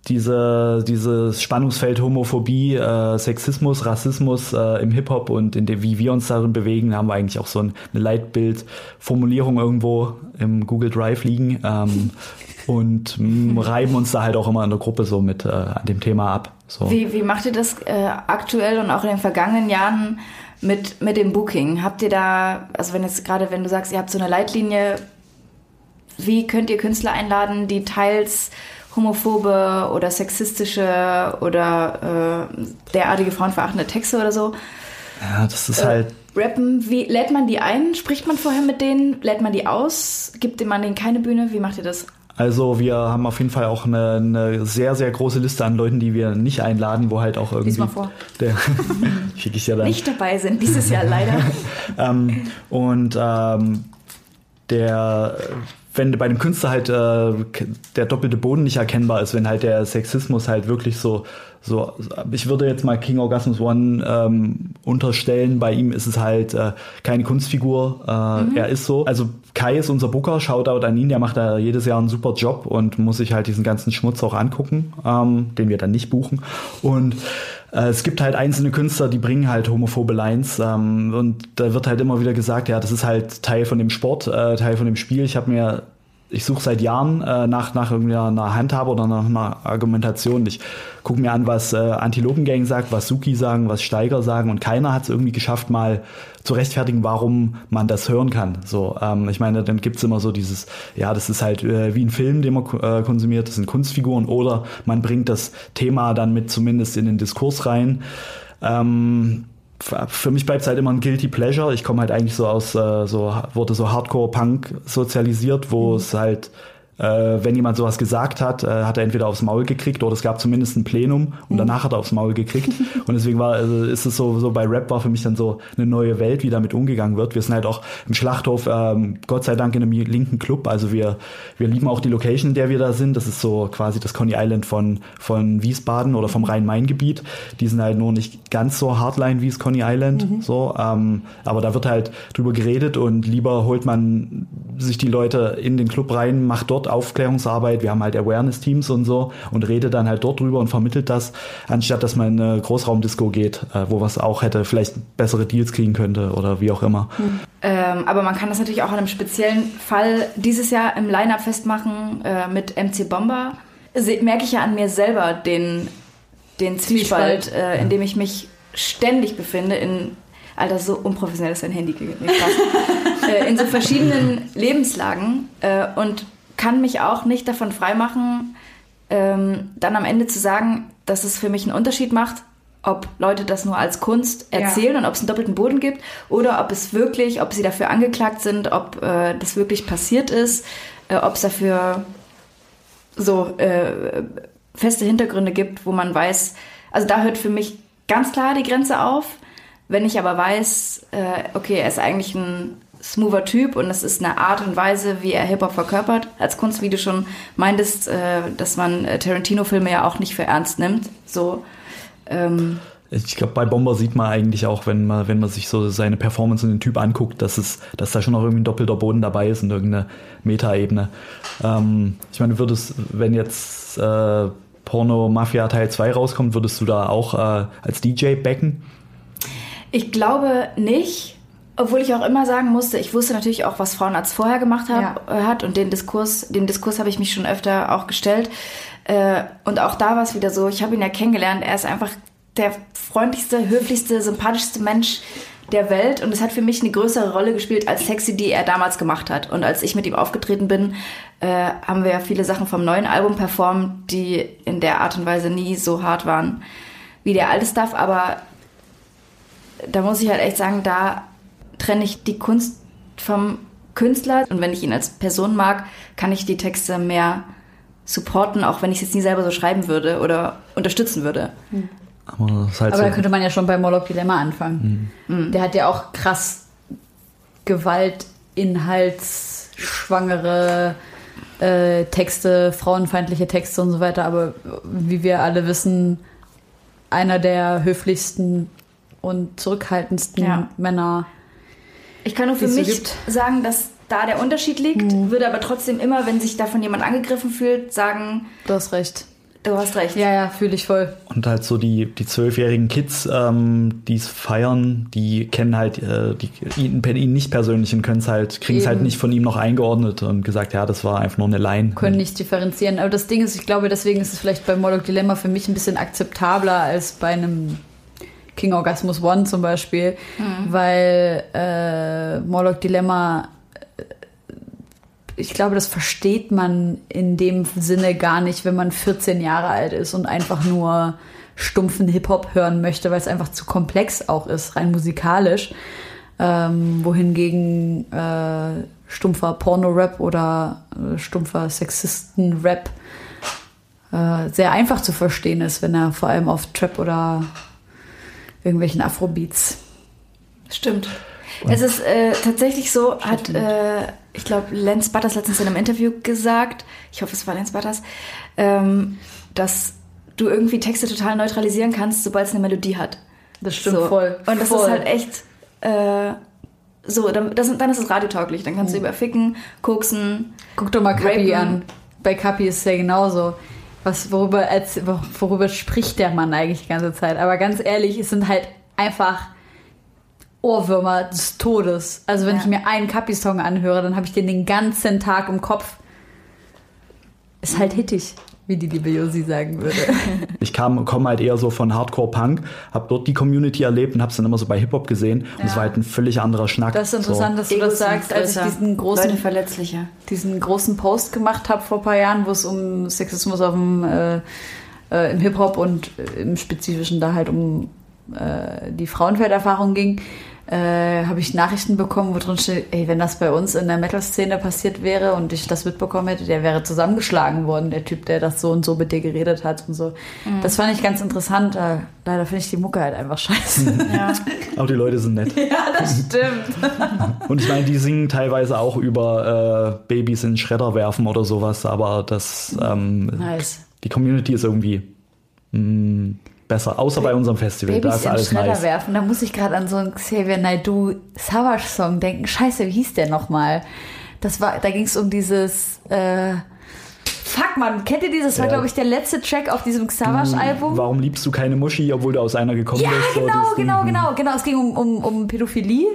diese, dieses Spannungsfeld Homophobie, äh, Sexismus, Rassismus äh, im Hip-Hop und in dem, wie wir uns darin bewegen, haben wir eigentlich auch so ein, eine Leitbildformulierung irgendwo im Google Drive liegen ähm, und mh, reiben uns da halt auch immer in der Gruppe so mit äh, an dem Thema ab. So. Wie, wie macht ihr das äh, aktuell und auch in den vergangenen Jahren mit, mit dem Booking? Habt ihr da, also wenn jetzt gerade, wenn du sagst, ihr habt so eine Leitlinie, wie könnt ihr Künstler einladen, die teils homophobe oder sexistische oder äh, derartige frauenverachtende Texte oder so Ja, das ist halt. rappen. Wie lädt man die ein? Spricht man vorher mit denen? Lädt man die aus? Gibt man denen keine Bühne? Wie macht ihr das? Also wir haben auf jeden Fall auch eine, eine sehr, sehr große Liste an Leuten, die wir nicht einladen, wo halt auch irgendwie. Lies mal vor. Der schicke ich ja dann. Nicht dabei sind dieses Jahr leider. Ähm, und ähm, der, wenn bei dem Künstler halt äh, der doppelte Boden nicht erkennbar ist, wenn halt der Sexismus halt wirklich so, so ich würde jetzt mal King Orgasmus One ähm, unterstellen, bei ihm ist es halt äh, keine Kunstfigur, äh, er ist so. Also Kai ist unser Booker, Shoutout an ihn, der macht da jedes Jahr einen super Job und muss sich halt diesen ganzen Schmutz auch angucken, ähm, den wir dann nicht buchen. Und äh, es gibt halt einzelne Künstler, die bringen halt homophobe Lines ähm, und da wird halt immer wieder gesagt, ja, das ist halt Teil von dem Sport, äh, Teil von dem Spiel. Ich habe mir ich suche seit Jahren äh, nach, nach irgendwie einer Handhabe oder nach einer Argumentation. Ich gucke mir an, was äh, Antilopengang sagt, was Suki sagen, was Steiger sagen und keiner hat es irgendwie geschafft, mal zu rechtfertigen, warum man das hören kann. So, ähm, ich meine, dann gibt's immer so dieses, ja, das ist halt äh, wie ein Film, den man äh, konsumiert, das sind Kunstfiguren oder man bringt das Thema dann mit zumindest in den Diskurs rein. Ähm, für mich bleibt es halt immer ein Guilty Pleasure. Ich komme halt eigentlich so aus, äh, so wurde so Hardcore-Punk sozialisiert, wo es halt, wenn jemand sowas gesagt hat, äh, hat er entweder aufs Maul gekriegt oder es gab zumindest ein Plenum und danach hat er aufs Maul gekriegt. und deswegen war, also ist es so, so bei Rap war für mich dann so eine neue Welt, wie damit umgegangen wird. Wir sind halt auch im Schlachthof, ähm, Gott sei Dank in einem linken Club. Also wir, wir lieben auch die Location, in der wir da sind. Das ist so quasi das Coney Island von, von Wiesbaden oder vom Rhein-Main-Gebiet. Die sind halt nur nicht ganz so hardline wie das Coney Island. So, ähm, aber da wird halt drüber geredet und lieber holt man sich die Leute in den Club rein, macht dort Aufklärungsarbeit. Wir haben halt Awareness-Teams und so und redet dann halt dort drüber und vermittelt das, anstatt dass man in eine Großraumdisco geht, äh, wo was auch hätte, vielleicht bessere Deals kriegen könnte oder wie auch immer. Ähm, aber man kann das natürlich auch an einem speziellen Fall dieses Jahr im Line-Up festmachen äh, mit MC Bomber. Se merke ich ja an mir selber den, den Zwiespalt, Zwiespalt. äh, in dem ich mich ständig befinde in Alter, so unprofessionell ist dein Handy. Nee, äh, in so verschiedenen Lebenslagen äh, und kann mich auch nicht davon freimachen, ähm, dann am Ende zu sagen, dass es für mich einen Unterschied macht, ob Leute das nur als Kunst Ja. erzählen und ob es einen doppelten Boden gibt oder ob es wirklich, ob sie dafür angeklagt sind, ob äh, das wirklich passiert ist, äh, ob es dafür so äh, feste Hintergründe gibt, wo man weiß, also da hört für mich ganz klar die Grenze auf. Wenn ich aber weiß, äh, okay, er ist eigentlich ein smoother Typ und es ist eine Art und Weise, wie er Hip-Hop verkörpert, als Kunst, wie du schon meintest, äh, dass man äh, Tarantino-Filme ja auch nicht für ernst nimmt. So, ähm, Ich glaube, bei Bomber sieht man eigentlich auch, wenn man, wenn man sich so seine Performance und den Typ anguckt, dass es, dass da schon noch irgendwie ein doppelter Boden dabei ist und irgendeine Metaebene. Ähm, ich meine, würdest, wenn jetzt äh, Porno Mafia Teil 2 rauskommt, würdest du da auch äh, als DJ backen? Ich glaube nicht, obwohl ich auch immer sagen musste, ich wusste natürlich auch, was Frauenarzt vorher gemacht hab, äh, hat. Und den Diskurs, dem Diskurs habe ich mich schon öfter auch gestellt. Äh, und auch da war es wieder so, ich habe ihn ja kennengelernt, er ist einfach der freundlichste, höflichste, sympathischste Mensch der Welt. Und es hat für mich eine größere Rolle gespielt als Sexy, die er damals gemacht hat. Und als ich mit ihm aufgetreten bin, äh, haben wir ja viele Sachen vom neuen Album performt, die in der Art und Weise nie so hart waren wie der alte Stuff, aber da muss ich halt echt sagen, da trenne ich die Kunst vom Künstler. Und wenn ich ihn als Person mag, kann ich die Texte mehr supporten, auch wenn ich es jetzt nie selber so schreiben würde oder unterstützen würde. Aber das ist halt Aber so. da könnte man ja schon bei Moloch Dilemma anfangen. Der hat ja auch krass gewaltinhaltsschwangere äh, Texte, frauenfeindliche Texte und so weiter. Aber wie wir alle wissen, einer der höflichsten und zurückhaltendsten Ja. Männer. Ich kann nur für mich gibt. sagen, dass da der Unterschied liegt, würde aber trotzdem immer, wenn sich davon jemand angegriffen fühlt, sagen, Du hast recht. du hast recht. Ja, ja, fühle ich voll. Und halt so die, die zwölfjährigen Kids, ähm, die es feiern, die kennen halt äh, die, ihn, ihn nicht persönlich und können es halt, kriegen es halt nicht von ihm noch eingeordnet und gesagt, ja, das war einfach nur eine Line. können nicht differenzieren. Aber das Ding ist, ich glaube, deswegen ist es vielleicht bei Moloch Dilemma für mich ein bisschen akzeptabler als bei einem King Orgasmus One zum Beispiel, weil äh, Moloch Dilemma äh, ich glaube, das versteht man in dem Sinne gar nicht, wenn man 14 Jahre alt ist und einfach nur stumpfen Hip-Hop hören möchte, weil es einfach zu komplex auch ist, rein musikalisch. Ähm, wohingegen äh, stumpfer Porno-Rap oder äh, stumpfer Sexisten-Rap äh, sehr einfach zu verstehen ist, wenn er vor allem auf Trap oder irgendwelchen Afrobeats. Stimmt. Es ist äh, tatsächlich so, hat, äh, ich glaube, Lance Butters letztens in einem Interview gesagt, ich hoffe, es war Lance Butters, ähm, dass du irgendwie Texte total neutralisieren kannst, sobald es eine Melodie hat. Das stimmt So. voll. Und das voll. ist halt echt äh, so, dann, das, dann ist es radiotauglich. Dann kannst du überficken, koksen. Guck doch mal Kapi Rapen. an. Bei Kapi ist es ja genauso. Was, worüber, worüber spricht der Mann eigentlich die ganze Zeit? Aber ganz ehrlich, es sind halt einfach Ohrwürmer des Todes. Also wenn Ja. ich mir einen Kapi-Song anhöre, dann habe ich den den ganzen Tag im Kopf. Ist halt hittig, wie die liebe Josi sagen würde. Ich kam, komme halt eher so von Hardcore-Punk, habe dort die Community erlebt und habe es dann immer so bei Hip-Hop gesehen. Und es Ja. war halt ein völlig anderer Schnack. Das ist interessant, dass du das Egos sind sagst, als ich diesen großen verletzlicher. diesen großen Post gemacht habe vor ein paar Jahren, wo es um Sexismus auf dem, äh, äh, im Hip-Hop und äh, im Spezifischen da halt um äh, die Frauenfelderfahrung ging, äh, habe ich Nachrichten bekommen, wo drin steht, ey, wenn das bei uns in der Metal-Szene passiert wäre und ich das mitbekommen hätte, der wäre zusammengeschlagen worden, der Typ, der das so und so mit dir geredet hat und so. Das fand ich ganz interessant. Äh, leider finde ich die Mucke halt einfach scheiße. Ja. Aber die Leute sind nett. ja, das stimmt. Und ich meine, die singen teilweise auch über äh, Babys in Schredder werfen oder sowas, aber das ähm, Nice. die Community ist irgendwie mh, besser, außer bei unserem Festival. da Babys ist in alles Schredder nice. werfen. Da muss ich gerade an so einen Xavier Naidoo Savage Song denken. Scheiße, wie hieß der nochmal? Das war, da ging es um dieses. Äh, fuck man, kennt ihr dieses? Das war Ja. glaube ich der letzte Track auf diesem Savage Album. Warum liebst du keine Muschi, obwohl du aus einer gekommen Ja, bist? So, genau, das Ding. genau, genau, genau. Es ging um, um, um Pädophilie.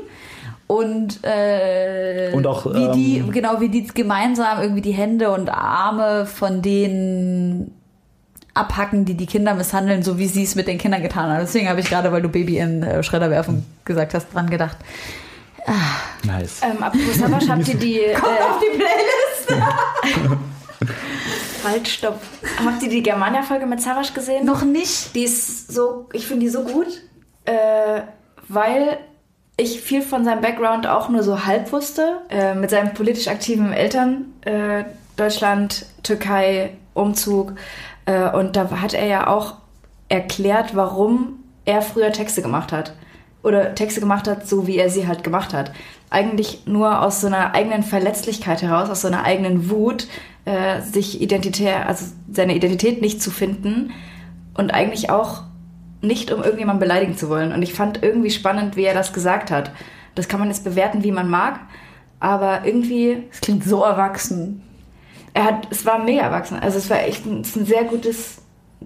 Und, äh, Und auch, wie die, ähm, genau, wie die gemeinsam irgendwie die Hände und Arme von denen abhacken, die die Kinder misshandeln, so wie sie es mit den Kindern getan haben. Deswegen habe ich gerade, weil du Baby in äh, Schredder werfen gesagt hast, dran gedacht. Nice. Ähm, apropos Savage, habt ihr die... Äh, die Playlist! halt, stopp. Habt ihr die Germania-Folge mit Savage gesehen? Noch nicht. Die ist so, ich finde die so gut, äh, weil ich viel von seinem Background auch nur so halb wusste. Äh, mit seinen politisch aktiven Eltern, äh, Deutschland, Türkei, Umzug. Äh, und da hat er ja auch erklärt, warum er früher Texte gemacht hat. Oder Texte gemacht hat, so wie er sie halt gemacht hat. Eigentlich nur aus so einer eigenen Verletzlichkeit heraus, aus so einer eigenen Wut, äh, sich identitär, also seine Identität nicht zu finden und eigentlich auch nicht, um irgendjemanden beleidigen zu wollen. Und ich fand irgendwie spannend, wie er das gesagt hat. Das kann man jetzt bewerten, wie man mag, aber irgendwie, Das klingt so erwachsen. Er hat, es war mega erwachsen. Also es war echt ein, es ist ein sehr gutes,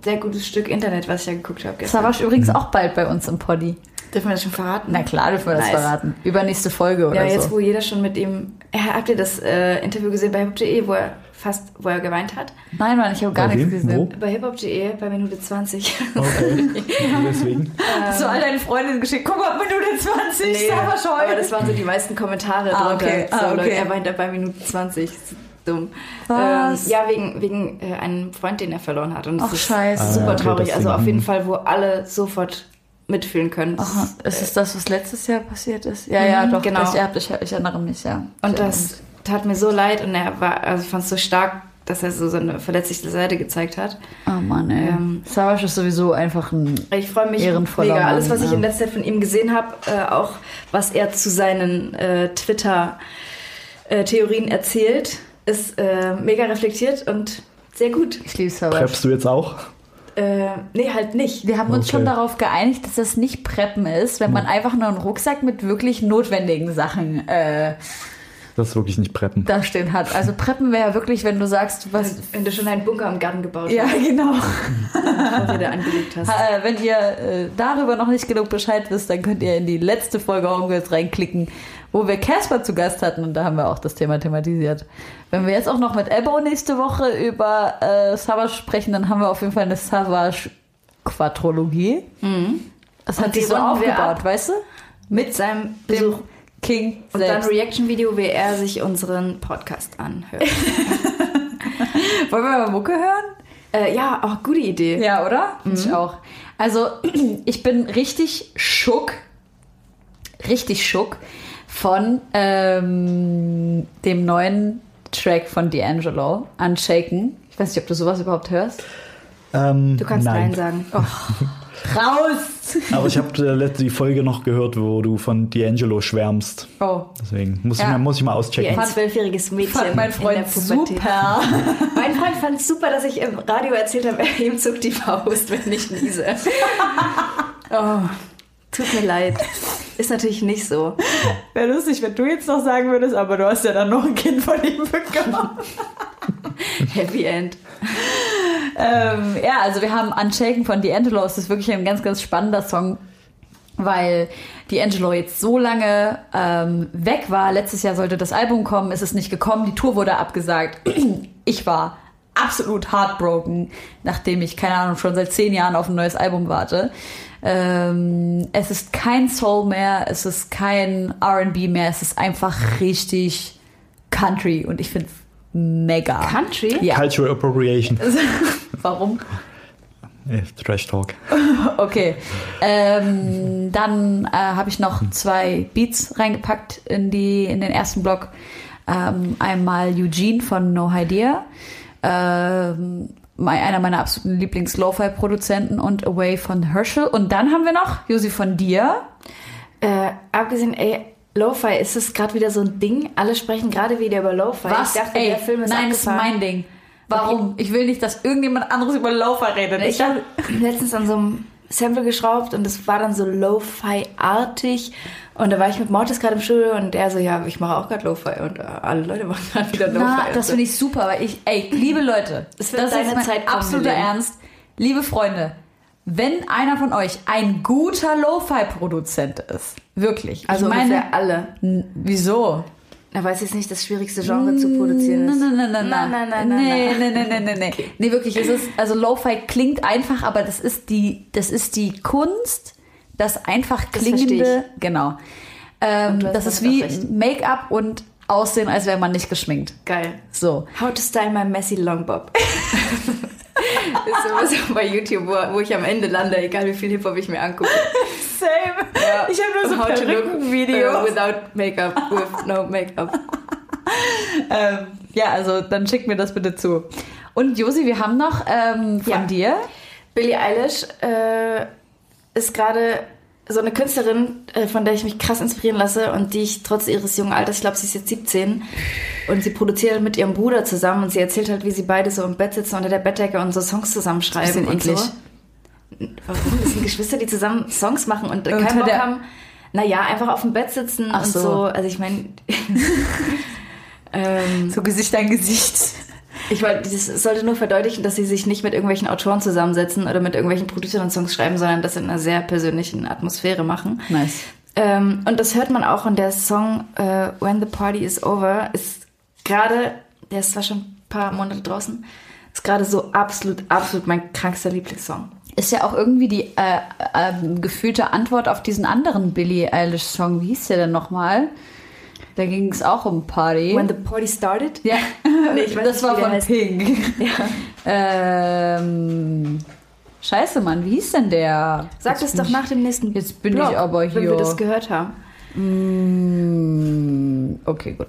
sehr gutes Stück Internet, was ich da geguckt habe gestern. Savage übrigens auch bald bei uns im Poddy. Dürfen wir das schon verraten? Na klar, dürfen wir das Nice. verraten. Übernächste Folge oder Ja, jetzt so. wo jeder schon mit ihm. Ja, habt ihr das äh, Interview gesehen bei hiphop.de, wo er fast, wo er geweint hat? Nein, Mann, ich habe gar Bei nichts wem? gesehen. Wo? Bei hiphop.de bei Minute 20. Okay. Deswegen. Hast du all deine Freundinnen geschickt? Guck mal, Minute 20, Savage aber das waren so die meisten Kommentare Ah, drunter. okay. So, Ah, okay. Leute, er weint bei Minute 20. Dumm. Was? Ähm, ja, wegen, wegen äh, einem Freund, den er verloren hat. Und das Ach, ist scheiße. super Ah, okay, traurig. Also auf jeden. Fall, wo alle sofort mitfühlen können. Aha, ist, ist es das, was letztes Jahr passiert ist? Ja, ja, Mhm, doch. genau. Das, ja, ich, ich erinnere mich, ja. Und Ich das tat mir so leid und er war, also ich fand es so stark, dass er so seine verletzliche Seite gezeigt hat. Oh Mann, ey. Ähm, Savage ist sowieso einfach ein. Ich freue mich Ehrenvoller mega. Alles, was ich ja. in letzter Zeit von ihm gesehen habe, äh, auch was er zu seinen äh, Twitter-Theorien erzählt, ist äh, mega reflektiert und sehr gut. Ich liebe Savage. Preppst du jetzt auch? Äh, nee, halt nicht. Wir haben uns Okay. schon darauf geeinigt, dass das nicht Preppen ist, wenn man einfach nur einen Rucksack mit wirklich notwendigen Sachen äh, Das ist wirklich nicht preppen. da stehen hat. Also Preppen wäre ja wirklich, wenn du sagst, was. Wenn du schon einen Bunker im Garten gebaut Ja, genau. hast, den du da angelegt hast. Äh, wenn ihr äh, darüber noch nicht genug Bescheid wisst, dann könnt ihr in die letzte Folge Homegirls reinklicken, wo wir Casper zu Gast hatten und da haben wir auch das Thema thematisiert. Wenn wir jetzt auch noch mit Ebbo nächste Woche über äh, Savage sprechen, dann haben wir auf jeden Fall eine Savage-Quadrologie. Das hat Und sich so aufgebaut, weißt du? Mit seinem Besuch. King Und dann selbst. Reaction-Video, wie er sich unseren Podcast anhört. Wollen wir mal Mucke hören? äh, ja, auch gute Idee. Ja, oder? Ich auch. Also, ich bin richtig schock, richtig schock von ähm, dem neuen Track von D'Angelo, Unshaken. Ich weiß nicht, ob du sowas überhaupt hörst. Ähm, Du kannst nein. Nein sagen. Raus! Aber ich habe äh, letzte die Folge noch gehört, wo du von D'Angelo schwärmst. Oh, Deswegen muss, Ja. ich, mal, muss ich mal auschecken. ein zwölfjähriges Mädchen. fand mein Freund super. Mein Freund fand es super, dass ich im Radio erzählt habe, ihm zuckt die Faust, wenn ich niese. Oh, tut mir leid. Ist natürlich nicht so. Wäre lustig, wenn du jetzt noch sagen würdest, aber du hast ja dann noch ein Kind von ihm bekommen. Happy End. ähm, ja, also wir haben Unshaken von D'Angelo. Es ist wirklich ein ganz, ganz spannender Song, weil D'Angelo jetzt so lange ähm, weg war. Letztes Jahr sollte das Album kommen, es ist nicht gekommen, die Tour wurde abgesagt. Ich war absolut heartbroken, nachdem ich, keine Ahnung, schon seit zehn Jahren auf ein neues Album warte. Ähm, es ist kein Soul mehr, es ist kein RB mehr, es ist einfach richtig Country und ich finde mega. Country? Ja. Cultural Appropriation. Warum? Trash Talk. Okay. Ähm, dann äh, habe ich noch zwei Beats reingepackt in, die, in den ersten Block. Ähm, einmal Eugene von No Idea. Ähm, einer meiner absoluten Lieblings-Lo-Fi-Produzenten und Away von Herschel. Und dann haben wir noch Josi von dir. Äh, abgesehen, ey, Lo-Fi, ist es gerade wieder so ein Ding? Alle sprechen gerade wieder über Lo-Fi. Was? Ich dachte, Ey, der Film ist nein, das ist mein Ding. Warum? Ich will nicht, dass irgendjemand anderes über Lo-Fi redet. Ich habe letztens an so einem Sample geschraubt und es war dann so Lo-Fi-artig. Und da war ich mit Mortis gerade im Studio und er so, ja, ich mache auch gerade Lo-Fi. Und äh, alle Leute machen gerade wieder Lo-Fi. Na, das finde ich super, weil ich, ey, liebe Leute, das deine ist mein Zeit absoluter. Ernst. Liebe Freunde, wenn einer von euch ein guter Lo-Fi-Produzent ist, wirklich, Also ich meine, alle. wieso? Na, weiß jetzt nicht, das schwierigste Genre zu produzieren ist. Nein, nein, nein, nein, Nein, nein, nein, nee, nein, nee, nee, nee, nee, nee. Wirklich, es ist, also Lo-Fi klingt einfach, aber das ist die, das ist die Kunst, das einfach Das klingende, genau. Ähm, das ist wie. Make-up und Aussehen, als wäre man nicht geschminkt. Geil. So. How to style my messy long bob. ist sowieso bei YouTube, wo, wo ich am Ende lande, egal wie viel Hip-Hop ich mir angucke. Same. Ja. Ich habe nur so How to look, Perückenvideos. uh, without makeup, with no makeup. Ähm, ja, also dann schickt mir das bitte zu. Und Josi, wir haben noch ähm, von Ja. dir. Billie Eilish äh, ist gerade so eine Künstlerin, äh, von der ich mich krass inspirieren lasse und die ich trotz ihres jungen Alters, ich glaube, sie ist jetzt 17 und sie produziert mit ihrem Bruder zusammen und sie erzählt halt, wie sie beide so im Bett sitzen unter der Bettdecke und so Songs zusammenschreiben und so. eklig. Warum? Das sind Geschwister, die zusammen Songs machen und Unter keinen Bock haben. Naja, einfach auf dem Bett sitzen Ach und so. so. Also ich meine, ähm, So Gesicht an Gesicht. Ich wollte, das sollte nur verdeutlichen, dass sie sich nicht mit irgendwelchen Autoren zusammensetzen oder mit irgendwelchen Produzern Songs schreiben, sondern das in einer sehr persönlichen Atmosphäre machen. Nice. Ähm, und das hört man auch und der Song äh, When the Party is Over ist gerade, der ist zwar schon ein paar Monate draußen, ist gerade so absolut, absolut mein krankster Lieblingssong. Ist ja auch irgendwie die äh, ähm, gefühlte Antwort auf diesen anderen Billie Eilish-Song. Wie hieß der denn nochmal? Da ging es auch um Party. When the Party Started? ja, Nee, ich weiß das nicht, war von heißt. Pink. Ja. Ähm, scheiße, Mann, wie hieß denn der? Sag Jetzt das doch ich- nach dem nächsten Jetzt bin Block, ich aber Wenn wir hier. das gehört haben. Mm, Okay, gut.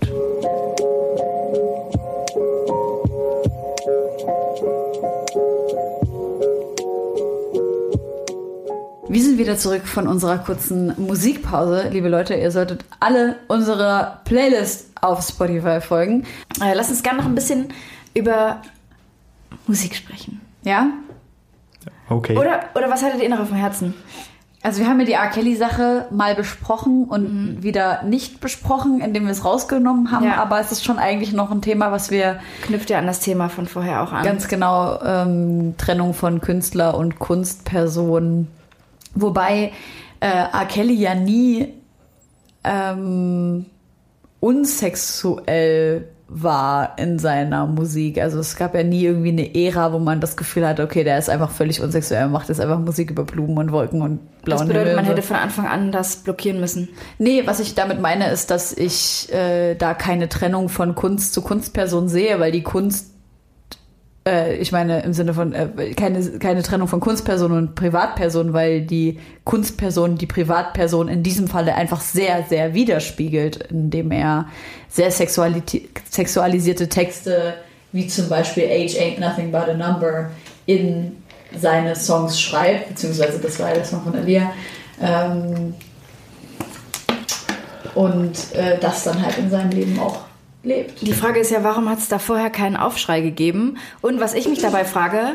Wir sind wieder zurück von unserer kurzen Musikpause. Liebe Leute, ihr solltet alle unserer Playlist auf Spotify folgen. Äh, lass uns gerne noch ein bisschen über Musik sprechen. Ja? Okay. Oder, oder was hattet ihr noch auf dem Herzen? Also wir haben ja die R. Kelly-Sache mal besprochen und wieder nicht besprochen, indem wir es rausgenommen haben. Ja. Aber es ist schon eigentlich noch ein Thema, was wir Knüpft ja an das Thema von vorher auch an. Ganz genau, ähm, Trennung von Künstler und Kunstperson. Wobei äh, R. Kelly ja nie ähm, unsexuell war in seiner Musik. Also es gab ja nie irgendwie eine Ära, wo man das Gefühl hatte, okay, der ist einfach völlig unsexuell, macht jetzt einfach Musik über Blumen und Wolken und blauen Das bedeutet, Himmel man hätte von Anfang an das blockieren müssen. Nee, was ich damit meine, ist, dass ich äh, da keine Trennung von Kunst zu Kunstperson sehe, weil die Kunst, äh, ich meine im Sinne von äh, keine, keine Trennung von Kunstperson und Privatperson, weil die Kunstperson die Privatperson in diesem Falle einfach sehr, sehr widerspiegelt, indem er sehr sexualisierte Texte, wie zum Beispiel Age Ain't Nothing But a Number, in seine Songs schreibt, beziehungsweise das war der Song von Alia. Ähm, und äh, das dann halt in seinem Leben auch lebt. Die Frage ist ja, warum hat es da vorher keinen Aufschrei gegeben? Und was ich mich dabei frage,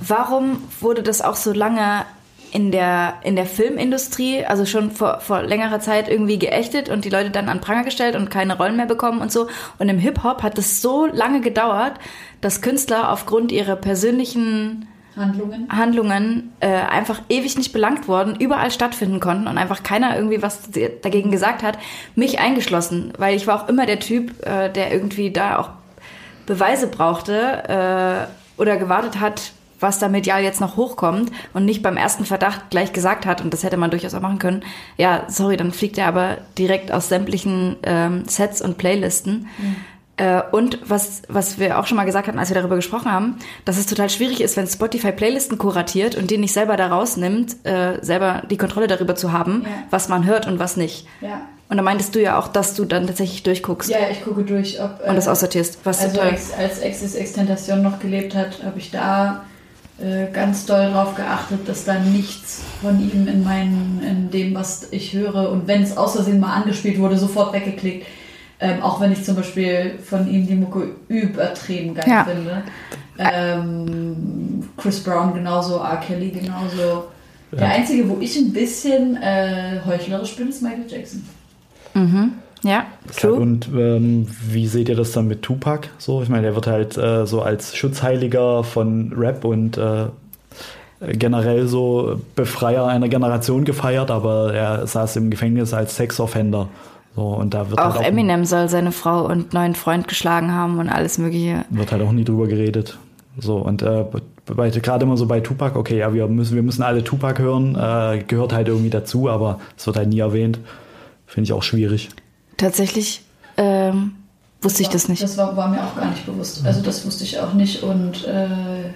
warum wurde das auch so lange in der, in der Filmindustrie, also schon vor, vor längerer Zeit irgendwie geächtet und die Leute dann an Pranger gestellt und keine Rollen mehr bekommen und so. Und im Hip-Hop hat es so lange gedauert, dass Künstler aufgrund ihrer persönlichen Handlungen. Handlungen äh, einfach ewig nicht belangt worden, überall stattfinden konnten und einfach keiner irgendwie was dagegen gesagt hat, mich eingeschlossen, weil ich war auch immer der Typ, äh, der irgendwie da auch Beweise brauchte äh, oder gewartet hat, was da medial jetzt noch hochkommt und nicht beim ersten Verdacht gleich gesagt hat, und das hätte man durchaus auch machen können, ja, sorry, dann fliegt er aber direkt aus sämtlichen ähm, Sets und Playlisten. Äh, und was, was wir auch schon mal gesagt hatten, als wir darüber gesprochen haben, dass es total schwierig ist, wenn Spotify Playlisten kuratiert und die nicht selber da rausnimmt, äh, selber die Kontrolle darüber zu haben, Ja. was man hört und was nicht. Ja. Und da meintest du ja auch, dass du dann tatsächlich durchguckst Ja, ich gucke durch, ob. und das äh, aussortierst. Was Also total. als Exis Extentation noch gelebt hat, habe ich da äh, ganz doll drauf geachtet, dass da nichts von ihm in meinen, in dem, was ich höre und wenn es aus Versehen mal angespielt wurde, sofort weggeklickt. Ähm, auch wenn ich zum Beispiel von ihm die Mucke übertrieben geil Ja. finde. Ähm, Chris Brown genauso, R. Kelly genauso. Der einzige, wo ich ein bisschen äh, heuchlerisch bin, ist Michael Jackson. Ja, Ja, true. und ähm, wie seht ihr das dann mit Tupac? So, ich meine, der wird halt äh, so als Schutzheiliger von Rap und äh, generell so Befreier einer Generation gefeiert, aber er saß im Gefängnis als Sexoffender. So, und da wird Auch halt Eminem soll seine Frau und neuen Freund geschlagen haben und alles Mögliche. wird halt auch nie drüber geredet. So, und äh, gerade immer so bei Tupac, okay, ja, wir müssen, wir müssen alle Tupac hören, äh, gehört halt irgendwie dazu, aber es wird halt nie erwähnt. Finde ich auch schwierig. Tatsächlich ähm, wusste ich das nicht. Das war, war mir auch gar nicht bewusst. Also das wusste ich auch nicht. Und äh,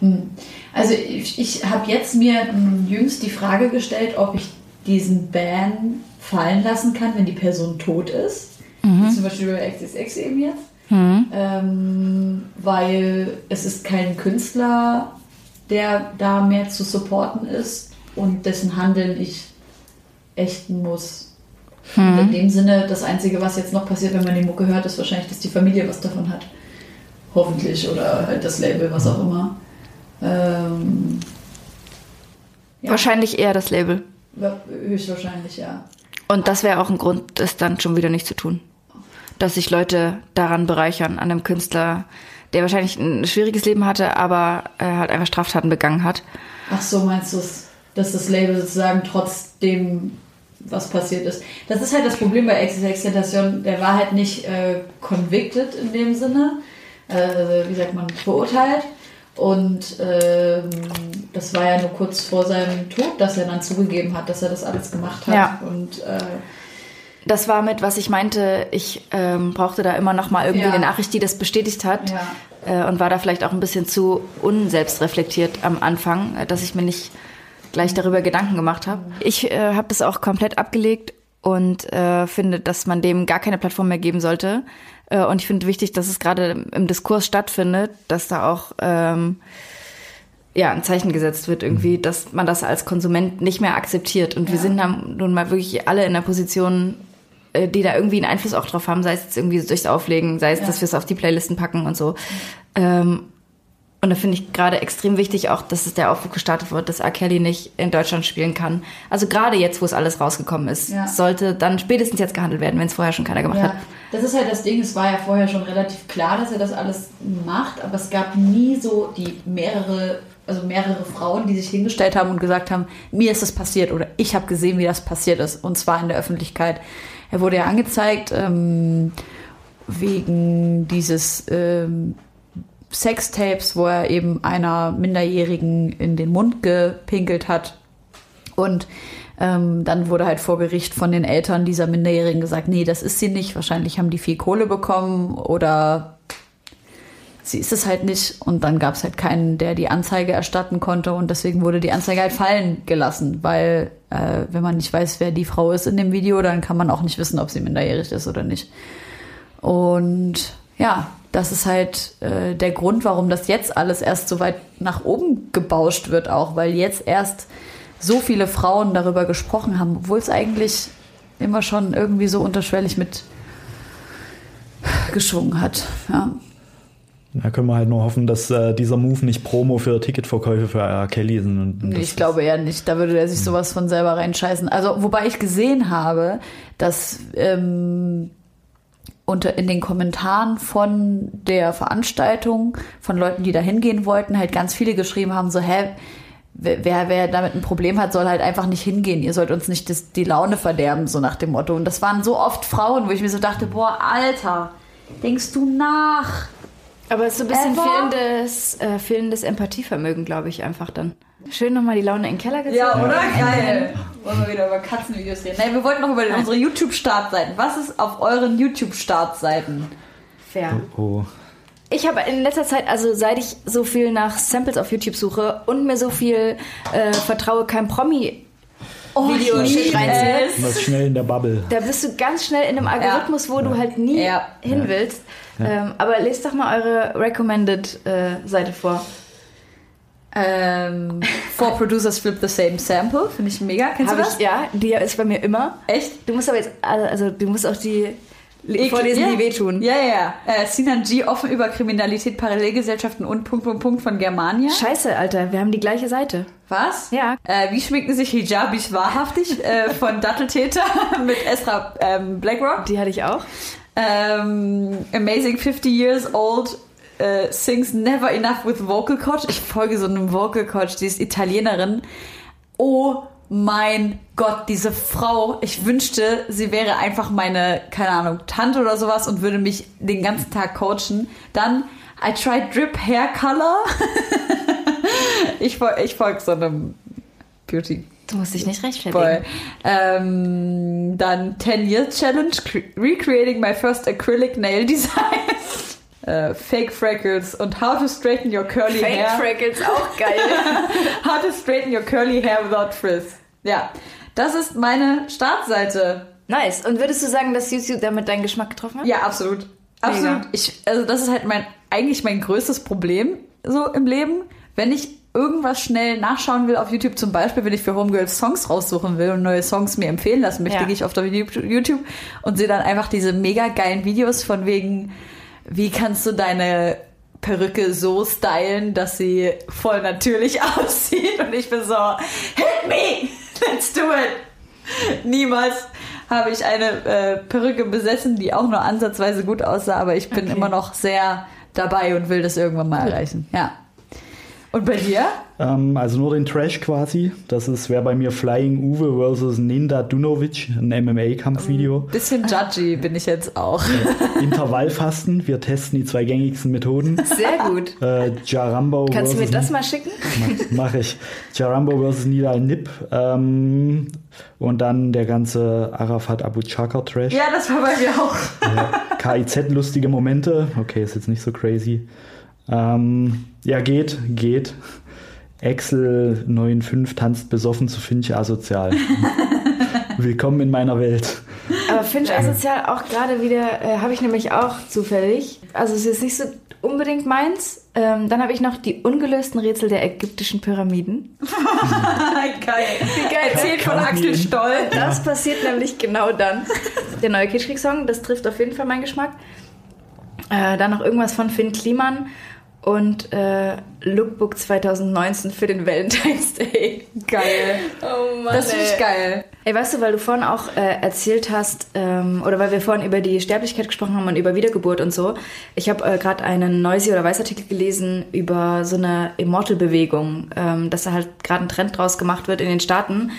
hm. also ich, ich habe jetzt mir hm, jüngst die Frage gestellt, ob ich diesen Ban fallen lassen kann, wenn die Person tot ist. Wie Zum Beispiel bei XXX eben jetzt. Ähm, weil es ist kein Künstler, der da mehr zu supporten ist und dessen Handeln ich ächten muss. Und in dem Sinne, das Einzige, was jetzt noch passiert, wenn man die Mucke hört, ist wahrscheinlich, dass die Familie was davon hat. Hoffentlich. Oder halt das Label, was auch immer. Ähm, ja. Wahrscheinlich eher das Label. Wa- höchstwahrscheinlich, ja. Und das wäre auch ein Grund, das dann schon wieder nicht zu tun. Dass sich Leute daran bereichern, an einem Künstler, der wahrscheinlich ein schwieriges Leben hatte, aber äh, halt einfach Straftaten begangen hat. Ach so, meinst du es, dass das Label sozusagen trotzdem was passiert ist? Das ist halt das Problem bei Extentation. Der war halt nicht äh, convicted in dem Sinne. Äh, wie sagt man, verurteilt. Und ähm, das war ja nur kurz vor seinem Tod, dass er dann zugegeben hat, dass er das alles gemacht hat. Ja. Und äh, Das war mit, was ich meinte, ich ähm, brauchte da immer noch mal irgendwie Ja. eine Nachricht, die das bestätigt hat. Ja. Äh, und war da vielleicht auch ein bisschen zu unselbstreflektiert am Anfang, äh, dass ich mir nicht gleich darüber Gedanken gemacht habe. Ich äh, habe das auch komplett abgelegt und äh, finde, dass man dem gar keine Plattform mehr geben sollte. Äh, und ich finde wichtig, dass es gerade im Diskurs stattfindet, dass da auch ähm, ja, ein Zeichen gesetzt wird irgendwie, dass man das als Konsument nicht mehr akzeptiert. Und wir sind dann nun mal wirklich alle in der Position, äh, die da irgendwie einen Einfluss auch drauf haben, sei es jetzt irgendwie durchs Auflegen, sei es, Ja. dass wir es auf die Playlisten packen und so. Ähm, und da finde ich gerade extrem wichtig auch, dass es der Aufruf gestartet wird, dass R. Kelly nicht in Deutschland spielen kann. Also gerade jetzt, wo es alles rausgekommen ist, Ja. sollte dann spätestens jetzt gehandelt werden, wenn es vorher schon keiner gemacht Ja, hat. Das ist halt das Ding. Es war ja vorher schon relativ klar, dass er das alles macht, aber es gab nie so die mehrere, also mehrere Frauen, die sich hingestellt haben und gesagt haben, mir ist das passiert oder ich habe gesehen, wie das passiert ist und zwar in der Öffentlichkeit. Er wurde ja angezeigt ähm, wegen dieses ähm, Sextapes, wo er eben einer Minderjährigen in den Mund gepinkelt hat. Und ähm, dann wurde halt vor Gericht von den Eltern dieser Minderjährigen gesagt, nee, das ist sie nicht. Wahrscheinlich haben die viel Kohle bekommen oder sie ist es halt nicht. Und dann gab es halt keinen, der die Anzeige erstatten konnte. Und deswegen wurde die Anzeige halt fallen gelassen, weil äh, wenn man nicht weiß, wer die Frau ist in dem Video, dann kann man auch nicht wissen, ob sie minderjährig ist oder nicht. Und ja, das ist halt äh, der Grund, warum das jetzt alles erst so weit nach oben gebauscht wird, auch weil jetzt erst so viele Frauen darüber gesprochen haben, obwohl es eigentlich immer schon irgendwie so unterschwellig mit geschwungen hat. Ja. Da können wir halt nur hoffen, dass äh, dieser Move nicht Promo für Ticketverkäufe für R. Kelly sind. Und Nee, ich glaube eher nicht. Da würde er sich sowas von selber reinscheißen. Also, wobei ich gesehen habe, dass ähm, unter in den Kommentaren von der Veranstaltung von Leuten, die da hingehen wollten, halt ganz viele geschrieben haben, so, hä, wer, wer damit ein Problem hat, soll halt einfach nicht hingehen. Ihr sollt uns nicht das, die Laune verderben, so nach dem Motto. Und das waren so oft Frauen, wo ich mir so dachte, boah, Alter, denkst du nach? Aber es ist so ein bisschen Ever? fehlendes, äh, fehlendes Empathievermögen, glaube ich, einfach dann. Schön nochmal die Laune in den Keller gezogen. Ja, oder? Geil. Wollen wir wieder über Katzenvideos reden? Nein, wir wollten noch über unsere YouTube-Startseiten. Was ist auf euren YouTube-Startseiten? Fair. Oh. Ich habe in letzter Zeit, also seit ich so viel nach Samples auf YouTube suche und mir so viel äh, vertraue, kein Promi, Video-Shit reinziehe, Was schnell in der Bubble. da bist du ganz schnell in einem Algorithmus, wo du halt nie Ja. hin willst. Ähm, aber lest doch mal eure Recommended-Seite vor. Ähm, Four Producers Flip the Same Sample. Finde ich mega. Kennst Hab du das? ich, ja, die ist bei mir immer. Echt? Du musst aber jetzt, also du musst auch die vorlesen, ja. die wehtun. Ja, ja, ja. Äh, Sinan G. offen über Kriminalität, Parallelgesellschaften und Punkt, Punkt, Punkt von Germania. Scheiße, Alter, wir haben die gleiche Seite. Was? Ja. Äh, wie schminken sich Hijabis wahrhaftig äh, von Datteltäter mit Ezra ähm, Blackrock? Die hatte ich auch. Ähm, amazing 50 years old äh, sings never enough with vocal coach. Ich folge so einem Vocal Coach, die ist Italienerin. Oh mein Gott, diese Frau. Ich wünschte, sie wäre einfach meine, keine Ahnung, Tante oder sowas und würde mich den ganzen Tag coachen. Dann I tried Drip Hair Color. ich, ich folge so einem Beauty Du musst dich nicht rechtfertigen. Ähm, dann 10 Years Challenge, cre- Recreating my first acrylic nail design. äh, Fake Freckles und How to straighten your curly Fake hair. Freckles, auch geil. How to straighten your curly hair without frizz. Ja, das ist meine Startseite. nice. Und würdest du sagen, dass YouTube damit deinen Geschmack getroffen hat? Ja, absolut. Absolut. Mega. Ich, also das ist halt mein, eigentlich mein größtes Problem so im Leben. Wenn ich irgendwas schnell nachschauen will auf YouTube, zum Beispiel, wenn ich für Homegirls Songs raussuchen will und neue Songs mir empfehlen lassen möchte, Ja. gehe ich auf YouTube und sehe dann einfach diese mega geilen Videos von wegen, wie kannst du deine Perücke so stylen, dass sie voll natürlich aussieht und ich bin so, hit me, let's do it. Niemals habe ich eine äh, Perücke besessen, die auch nur ansatzweise gut aussah, aber ich bin Okay. immer noch sehr dabei und will das irgendwann mal erreichen. Ja. Und bei dir? Ähm, also nur den Trash quasi. Das ist wäre bei mir Flying Uwe versus Ninda Dunovic, ein MMA-Kampfvideo. Bisschen judgy bin ich jetzt auch. Intervallfasten. Wir testen die zwei gängigsten Methoden. Sehr gut. Äh, Jarambo Kannst du mir das mal schicken? Mache ich. Jarambo versus Nidal Nip. Ähm, und dann der ganze Arafat Abu Chakar Trash. Ja, das war bei mir auch. KIZ lustige Momente. Okay, ist jetzt nicht so crazy. Ähm, ja, geht, geht. Excel 9.5 tanzt besoffen zu Finch asozial. Willkommen in meiner Welt. Aber Finch asozial auch gerade wieder, äh, habe ich nämlich auch zufällig. Also es ist nicht so unbedingt meins. Ähm, dann habe ich noch die ungelösten Rätsel der ägyptischen Pyramiden. geil. Wie geil. Erzählt von Axel. Stoll. Das passiert nämlich genau dann. Der neue Kitschkrieg-Song, das trifft auf jeden Fall meinen Geschmack. Äh, dann noch irgendwas von Finn Kliman und äh, Lookbook 2019 für den Valentine's Day. Geil. Oh Mann, Das finde ich geil. Ey, weißt du, weil du vorhin auch äh, erzählt hast, ähm, oder weil wir vorhin über die Sterblichkeit gesprochen haben und über Wiedergeburt und so. Ich habe äh, gerade einen Noisy- oder Weißartikel gelesen über so eine Immortal-Bewegung, ähm, dass da halt gerade ein Trend draus gemacht wird in den Staaten,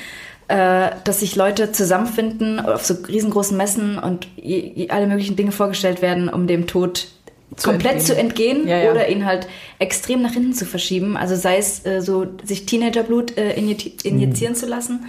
äh, dass sich Leute zusammenfinden auf so riesengroßen Messen und alle möglichen Dinge vorgestellt werden, um dem Tod Zu komplett entgehen. zu entgehen Ja, ja. oder ihn halt extrem nach hinten zu verschieben. Also sei es äh, so, sich Teenagerblut äh, inji- injizieren zu lassen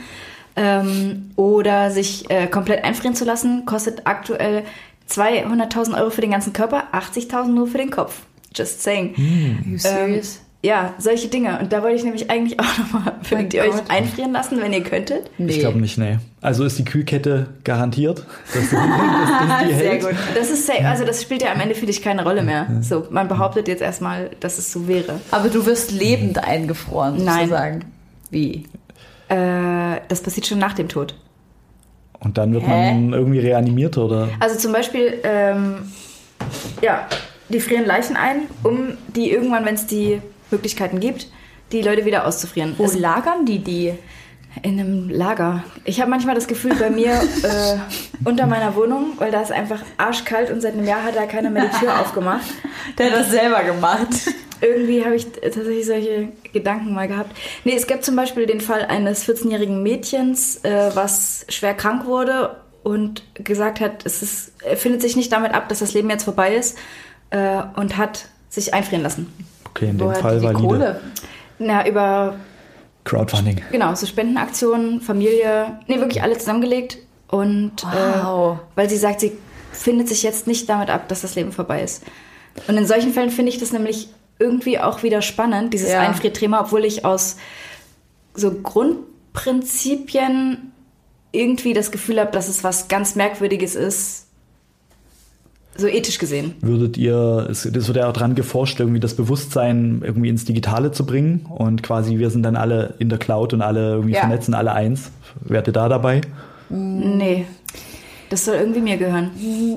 ähm, oder sich äh, komplett einfrieren zu lassen, kostet aktuell 200.000 Euro für den ganzen Körper, 80.000 nur für den Kopf. Just saying. Are you Ähm, serious? Ja, solche Dinge. Und da wollte ich nämlich eigentlich auch nochmal, würdet ihr euch einfrieren lassen, wenn ihr könntet? Ich glaube nicht, nee. Also ist die Kühlkette garantiert, dass, dass, dass die Sehr hält? gut. Das ist safe. also das spielt ja am Ende für dich keine Rolle mehr. So, man behauptet jetzt erstmal, dass es so wäre. Aber du wirst lebend eingefroren, Nein. sozusagen. Wie? Äh, das passiert schon nach dem Tod. Und dann wird Hä? man irgendwie reanimiert oder? Also zum Beispiel, ähm, ja, die frieren Leichen ein, um die irgendwann, wenn es die Möglichkeiten gibt, die Leute wieder auszufrieren. Wo Es- lagern die die? In einem Lager. Ich habe manchmal das Gefühl, bei mir äh, unter meiner Wohnung, weil da ist einfach arschkalt und seit einem Jahr hat da keiner mehr die Tür aufgemacht. Der hat das selber gemacht. Irgendwie habe ich tatsächlich solche Gedanken mal gehabt. Nee, es gab zum Beispiel den Fall eines 14-jährigen Mädchens, äh, was schwer krank wurde und gesagt hat, es ist, findet sich nicht damit ab, dass das Leben jetzt vorbei ist äh, und hat sich einfrieren lassen. Okay, in dem Woher Fall hat die valide. Kohle? Na, über Crowdfunding. Genau, so Spendenaktionen, Familie, nee, wirklich alle zusammengelegt. Und Wow. äh, weil sie sagt, sie findet sich jetzt nicht damit ab, dass das Leben vorbei ist. Und in solchen Fällen finde ich das nämlich irgendwie auch wieder spannend, dieses Ja. Einfrierthema, obwohl ich aus so Grundprinzipien irgendwie das Gefühl habe, dass es was ganz Merkwürdiges ist, so ethisch gesehen. Würdet ihr, es das wird ja auch dran geforscht, irgendwie das Bewusstsein irgendwie ins Digitale zu bringen und quasi wir sind dann alle in der Cloud und alle irgendwie Ja. vernetzen, alle eins. Wärt ihr da dabei? Nee, das soll irgendwie mir gehören.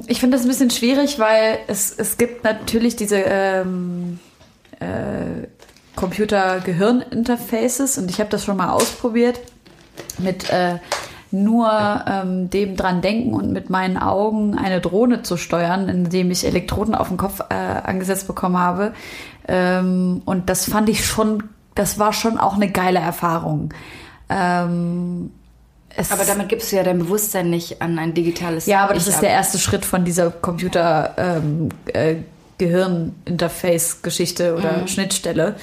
Ich finde das ein bisschen schwierig, weil es, es gibt natürlich diese ähm, äh, Computer-Gehirn-Interfaces und ich habe das schon mal ausprobiert mit äh, nur ähm, dem dran denken und mit meinen Augen eine Drohne zu steuern, indem ich Elektroden auf den Kopf äh, angesetzt bekommen habe. Ähm, und das fand ich schon, das war schon auch eine geile Erfahrung. Ähm, Aber damit gibst du ja dein Bewusstsein nicht an ein digitales ja, aber das Ich ist der erste Schritt von dieser Computer ähm, äh, Gehirn-Interface-Geschichte oder Schnittstelle.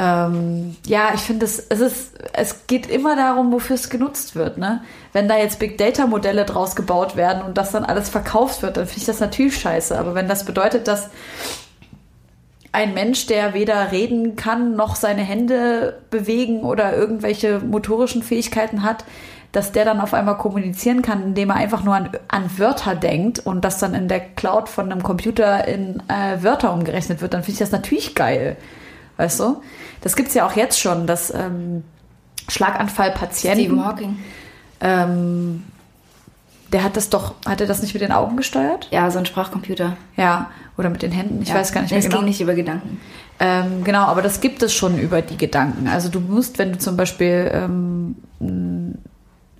Ähm, ja, ich finde, es, es es geht immer darum, wofür es genutzt wird. Ne? Wenn da jetzt Big Data Modelle draus gebaut werden und das dann alles verkauft wird, dann finde ich das natürlich scheiße. Aber wenn das bedeutet, dass ein Mensch, der weder reden kann noch seine Hände bewegen oder irgendwelche motorischen Fähigkeiten hat, dass der dann auf einmal kommunizieren kann, indem er einfach nur an, an Wörter denkt und das dann in der Cloud von einem Computer in äh, Wörter umgerechnet wird, dann finde ich das natürlich geil. Weißt du? Das gibt's ja auch jetzt schon, dass ähm, Schlaganfallpatienten. Stephen Hawking. Ähm, der hat das doch, hat er das nicht mit den Augen gesteuert? Ja, so ein Sprachcomputer. Ja, oder mit den Händen, ich ja. weiß gar nicht mehr Es genau. ging nicht über Gedanken. Ähm, genau, aber das gibt es schon über die Gedanken. Also du musst, wenn du zum Beispiel ähm, ein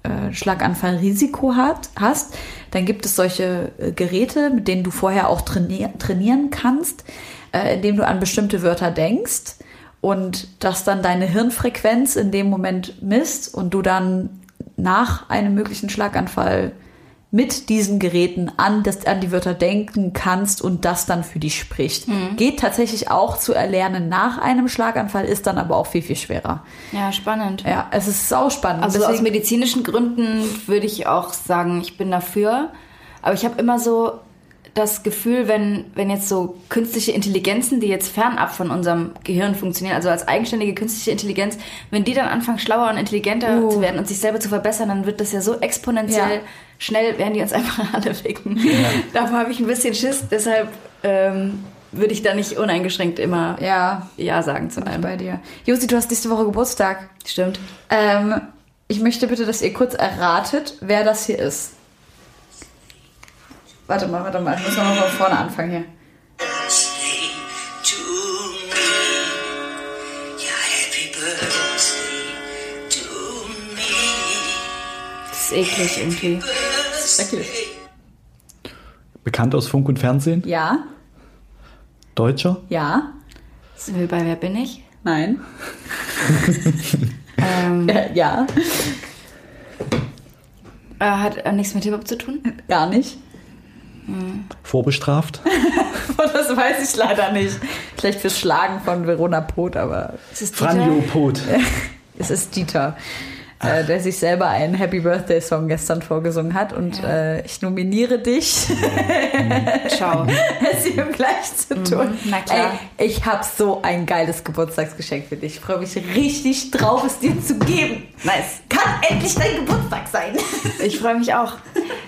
äh, Schlaganfallrisiko hat, hast, dann gibt es solche äh, Geräte, mit denen du vorher auch trainier trainieren kannst, äh, indem du an bestimmte Wörter denkst und das dann deine Hirnfrequenz in dem Moment misst und du dann nach einem möglichen Schlaganfall mit diesen Geräten an, das, an die Wörter denken kannst und das dann für dich spricht. Mhm. Geht tatsächlich auch zu erlernen nach einem Schlaganfall, ist dann aber auch viel, viel schwerer. Ja, spannend. Ja, es ist sau spannend. Also aus Deswegen- medizinischen Gründen würde ich auch sagen, ich bin dafür. Aber ich habe immer so das Gefühl, wenn, wenn jetzt so künstliche Intelligenzen, die jetzt fernab von unserem Gehirn funktionieren, also als eigenständige künstliche Intelligenz, wenn die dann anfangen, schlauer und intelligenter Uh. zu werden und sich selber zu verbessern, dann wird das ja so exponentiell Ja. schnell, werden die uns einfach alle ficken. Davor habe ich ein bisschen Schiss, deshalb ähm, würde ich da nicht uneingeschränkt immer ja, Ja sagen zu allem. bei dir. Josi, du hast nächste Woche Geburtstag. Stimmt. Ähm, ich möchte bitte, dass ihr kurz erratet, wer das hier ist. Warte mal, warte mal. Ich muss noch mal von vorne anfangen hier. happy birthday to me. Das ist eklig irgendwie. Bekannt aus Funk und Fernsehen? Ja, Deutscher? ja, Sind wir bei Wer bin ich? nein, Ähm, ja, ja. Äh, hat äh, nichts mit Hip-Hop zu tun? Gar nicht. Vorbestraft? Das weiß ich leider nicht. Vielleicht fürs Schlagen von Verona Poth, aber? Franjo Pot. es ist Dieter, äh, der sich selber einen Happy Birthday Song gestern vorgesungen hat. Und äh, ich nominiere dich, Ciao. es ihm gleich zu tun. Mhm, na klar. Ey, ich habe so ein geiles Geburtstagsgeschenk für dich. Ich freue mich richtig drauf, es dir zu geben. Nice. Kann endlich dein Geburtstag sein. Ich freue mich auch.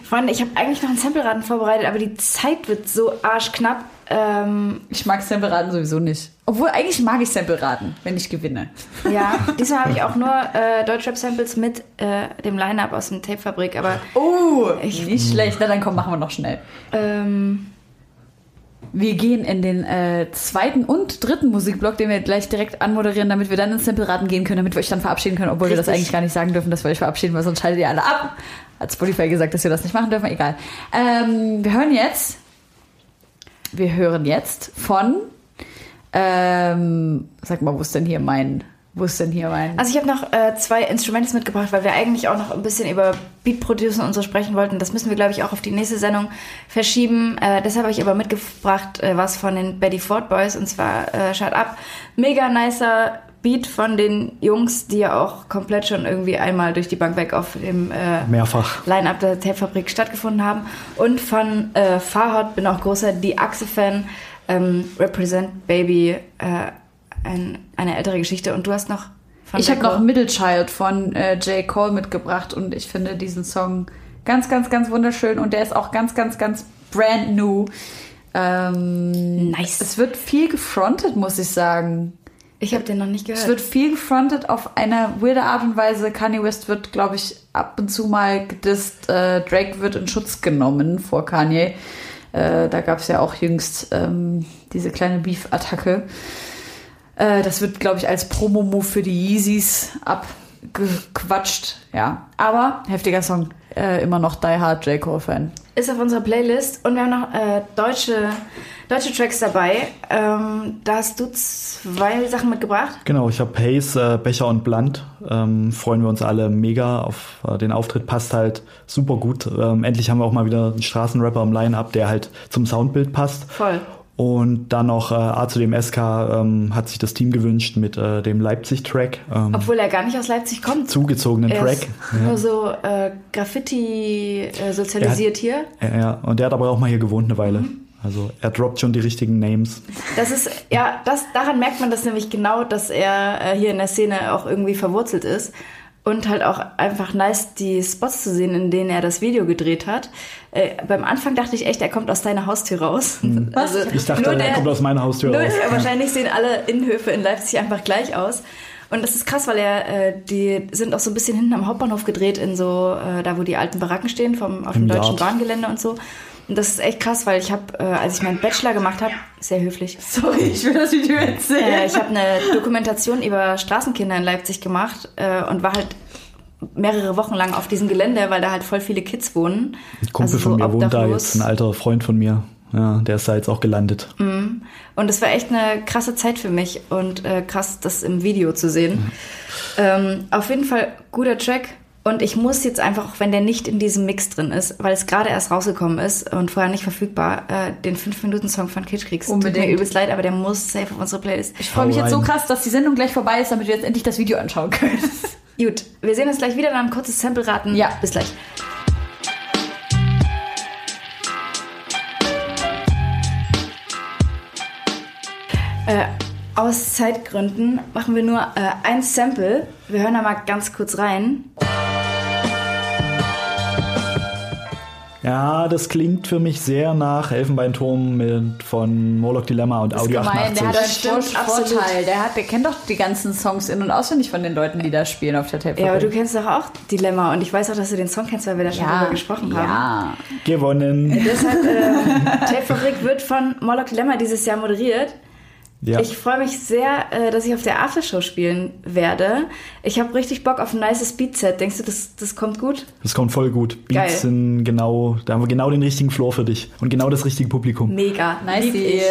Freunde, ich habe eigentlich noch einen Sampleraten vorbereitet, aber die Zeit wird so arschknapp. Ähm, Ich mag Sample-Raten sowieso nicht. Obwohl, eigentlich mag ich Sample-Raten, wenn ich gewinne. ja, diesmal habe ich auch nur äh, Deutschrap-Samples mit äh, dem Line-Up aus dem Tape-Fabrik, aber Oh, nicht schlecht. Na, dann komm, machen wir noch schnell. ähm, Wir gehen in den äh, zweiten und dritten Musikblock, den wir gleich direkt anmoderieren, damit wir dann ins Sample-Raten gehen können, damit wir euch dann verabschieden können, obwohl wir das Richtig. eigentlich gar nicht sagen dürfen, dass wir euch verabschieden, weil sonst schaltet ihr alle ab. Hat Spotify gesagt, dass wir das nicht machen dürfen, egal. Ähm, wir hören jetzt, wir hören jetzt von, ähm, sag mal, wo ist denn hier mein, wo ist denn hier mein... Also ich habe noch äh, zwei Instrumentals mitgebracht, weil wir eigentlich auch noch ein bisschen über Beat Producen und so sprechen wollten. Das müssen wir, glaube ich, auch auf die nächste Sendung verschieben. Äh, deshalb habe ich aber mitgebracht äh, was von den Betty Ford Boys und zwar äh, Shut Up. Mega nicer Beat von den Jungs, die ja auch komplett schon irgendwie einmal durch die Bank weg auf dem äh, Mehrfach. Line-Up der Tapefabrik stattgefunden haben. Und von äh, Farhad, bin auch großer Die Achse-Fan, ähm, Represent Baby, äh, ein, eine ältere Geschichte. Und du hast noch von Ich habe noch Middle Child von äh, J. Cole mitgebracht und ich finde diesen Song ganz, ganz, ganz wunderschön und der ist auch ganz, ganz, ganz brand new. Ähm, Nice. Es wird viel gefrontet, muss ich sagen. Ich habe den noch nicht Es gehört. wird viel gefrontet auf eine weirde Art und Weise. Kanye West wird, glaube ich, ab und zu mal gedisst. Äh, Drake wird in Schutz genommen vor Kanye. Äh, da gab es ja auch jüngst ähm, diese kleine Beef-Attacke. Äh, das wird, glaube ich, als Promo-Move für die Yeezys abgequatscht. Ja, aber heftiger Song. Äh, immer noch Die Hard J. Cole-Fan. ist auf unserer Playlist und wir haben noch äh, deutsche, deutsche Tracks dabei. Ähm, da hast du zwei Sachen mitgebracht. Genau, ich habe Hayes, äh, Becher und Blunt. Ähm, freuen wir uns alle mega auf äh, den Auftritt. Passt halt super gut. Ähm, endlich haben wir auch mal wieder einen Straßenrapper im Line-Up, der halt zum Soundbild passt. Voll. Und dann noch äh, A zu dem SK ähm, hat sich das Team gewünscht mit äh, dem Leipzig-Track. Ähm, Obwohl er gar nicht aus Leipzig kommt. zugezogenen Er Track. ist nur so äh, Graffiti äh, sozialisiert hier. Ja, ja, und der hat aber auch mal hier gewohnt eine Weile. Mhm. Also er droppt schon die richtigen Names. Das ist, ja, das, daran merkt man das nämlich genau, dass er äh, hier in der Szene auch irgendwie verwurzelt ist. Und halt auch einfach nice, die Spots zu sehen, in denen er das Video gedreht hat. Äh, beim Anfang dachte ich echt, er kommt aus deiner Haustür raus. Also, Ich dachte, nur er der- kommt aus meiner Haustür raus. Wahrscheinlich sehen alle Innenhöfe in Leipzig einfach gleich aus. Und das ist krass, weil er, äh, die sind auch so ein bisschen hinten am Hauptbahnhof gedreht, in so, äh, da wo die alten Baracken stehen, vom, auf Im dem deutschen Yard. Bahngelände und so. Und das ist echt krass, weil ich habe, äh, als ich meinen Bachelor gemacht habe, sehr höflich, Sorry, ich will das Video erzählen. äh, ich habe eine Dokumentation über Straßenkinder in Leipzig gemacht äh, und war halt mehrere Wochen lang auf diesem Gelände, weil da halt voll viele Kids wohnen. Ein Kumpel Also von so mir wohnt da jetzt, ein alter Freund von mir. Ja, der ist da jetzt auch gelandet. Und es war echt eine krasse Zeit für mich und äh, krass, das im Video zu sehen. Ähm, auf jeden Fall guter Track. Und ich muss jetzt einfach, auch wenn der nicht in diesem Mix drin ist, weil es gerade erst rausgekommen ist und vorher nicht verfügbar, äh, den 5-Minuten-Song von Kitschkriegs. Tut Unbedingt. mir übelst leid, aber der muss safe auf unsere Playlist. Ich freue mich jetzt so krass, dass die Sendung gleich vorbei ist, damit wir jetzt endlich das Video anschauen können. Gut, wir sehen uns gleich wieder, dann ein kurzes Sample raten. Ja. Bis gleich. Äh, aus Zeitgründen machen wir nur äh, ein Sample. Wir hören da mal ganz kurz rein. Ja, das klingt für mich sehr nach Elfenbeinturm mit, von Moloch Dilemma und Audio Gemein, der hat 88. einen stimmt. Vorteil. Der, hat, der kennt doch die ganzen Songs in- und auswendig von den Leuten, die da spielen auf der Tape. Ja, aber du kennst doch auch Dilemma und ich weiß auch, dass du den Song kennst, weil wir da schon drüber gesprochen haben. ja. Gewonnen. Deshalb, äh, Tapefabrik wird von Moloch Dilemma dieses Jahr moderiert. Ja. Ich freue mich sehr, äh, dass ich auf der Aftershow spielen werde. Ich habe richtig Bock auf ein nices Beatset. Denkst du, das, das kommt gut? Das kommt voll gut. Beats Geil. sind genau, da haben wir genau den richtigen Floor für dich und genau das richtige Publikum. Mega. Nice. Ich.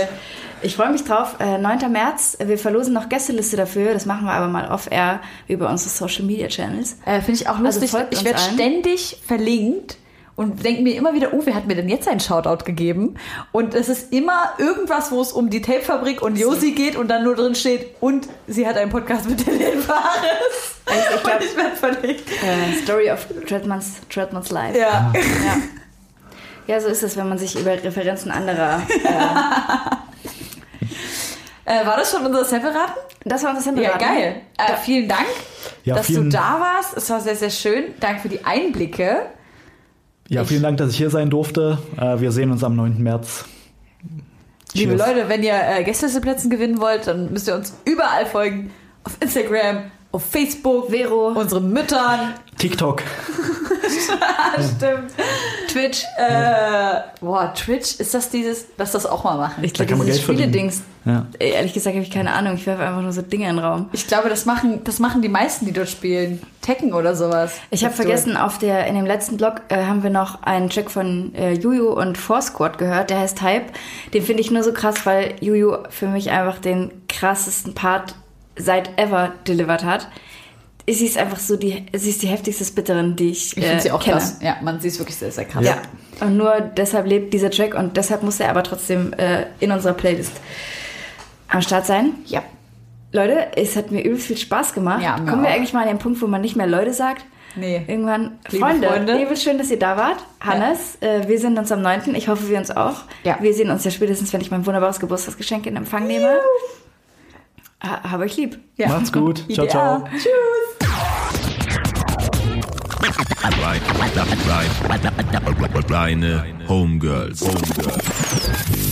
Ich freue mich drauf. Äh, 9. März. Wir verlosen noch Gästeliste dafür. Das machen wir aber mal off-air über unsere Social Media Channels. Äh, Finde ich auch lustig. Also ich werde ständig verlinkt und denke mir immer wieder, oh, wer hat mir denn jetzt einen Shoutout gegeben? Und es ist immer irgendwas, wo es um die Tapefabrik und Josi geht und dann nur drin steht, und sie hat einen Podcast mit Helene Fares. Also ich glaub- und ich werde verlinkt. Äh, Story of Treadman's, Treadman's Life. Ja. Ja. ja, so ist es, wenn man sich über Referenzen anderer. Äh, war das schon unser Separaten? Das war unser Sample. Ja, geil. Äh, vielen Dank, Ja, dass vielen- du da warst. Es war sehr, sehr schön. Danke für die Einblicke. Ja, vielen Dank, dass ich hier sein durfte. Äh, wir sehen uns am 9. März. Liebe Cheers. Leute, wenn ihr äh, Gästelisteplätzen gewinnen wollt, dann müsst ihr uns überall folgen. Auf Instagram, auf Facebook, Vero. unseren Müttern. TikTok. Stimmt. Twitch. Äh, boah, Twitch, ist das dieses, lass das auch mal machen. Ich glaube, dieses. Spiele-Dings. Ja. Ehrlich gesagt habe ich keine Ahnung. Ich werfe einfach nur so Dinge in den Raum. Ich glaube, das machen, das machen die meisten, die dort spielen. Tekken oder sowas. Ich habe vergessen, auf der, in dem letzten Blog äh, haben wir noch einen Track von äh, Juju und Four Squad gehört, der heißt Hype. Den finde ich nur so krass, weil Juju für mich einfach den krassesten Part seit ever delivered hat. Sie ist einfach so die, sie ist die heftigste Spitterin, die ich, Ich finde äh, sie auch kenne. krass. Ja, man, sie ist wirklich sehr, sehr krass. Ja. Und nur deshalb lebt dieser Track und deshalb muss er aber trotzdem äh, in unserer Playlist am Start sein. Ja. Leute, es hat mir übelst viel Spaß gemacht. Ja, Kommen wir auch. eigentlich mal an den Punkt, wo man nicht mehr Leute sagt? Nee. Irgendwann, Liebe Freunde, Freunde. übel schön, dass ihr da wart. Hannes, äh, wir sehen uns am 9. Ich hoffe, wir uns auch. Ja. Wir sehen uns ja spätestens, wenn ich mein wunderbares Geburtstagsgeschenk in Empfang nehme. Ha, hab euch lieb. ja. Macht's gut. Ciao, ciao. Tschüss. Reine Homegirls. Homegirls.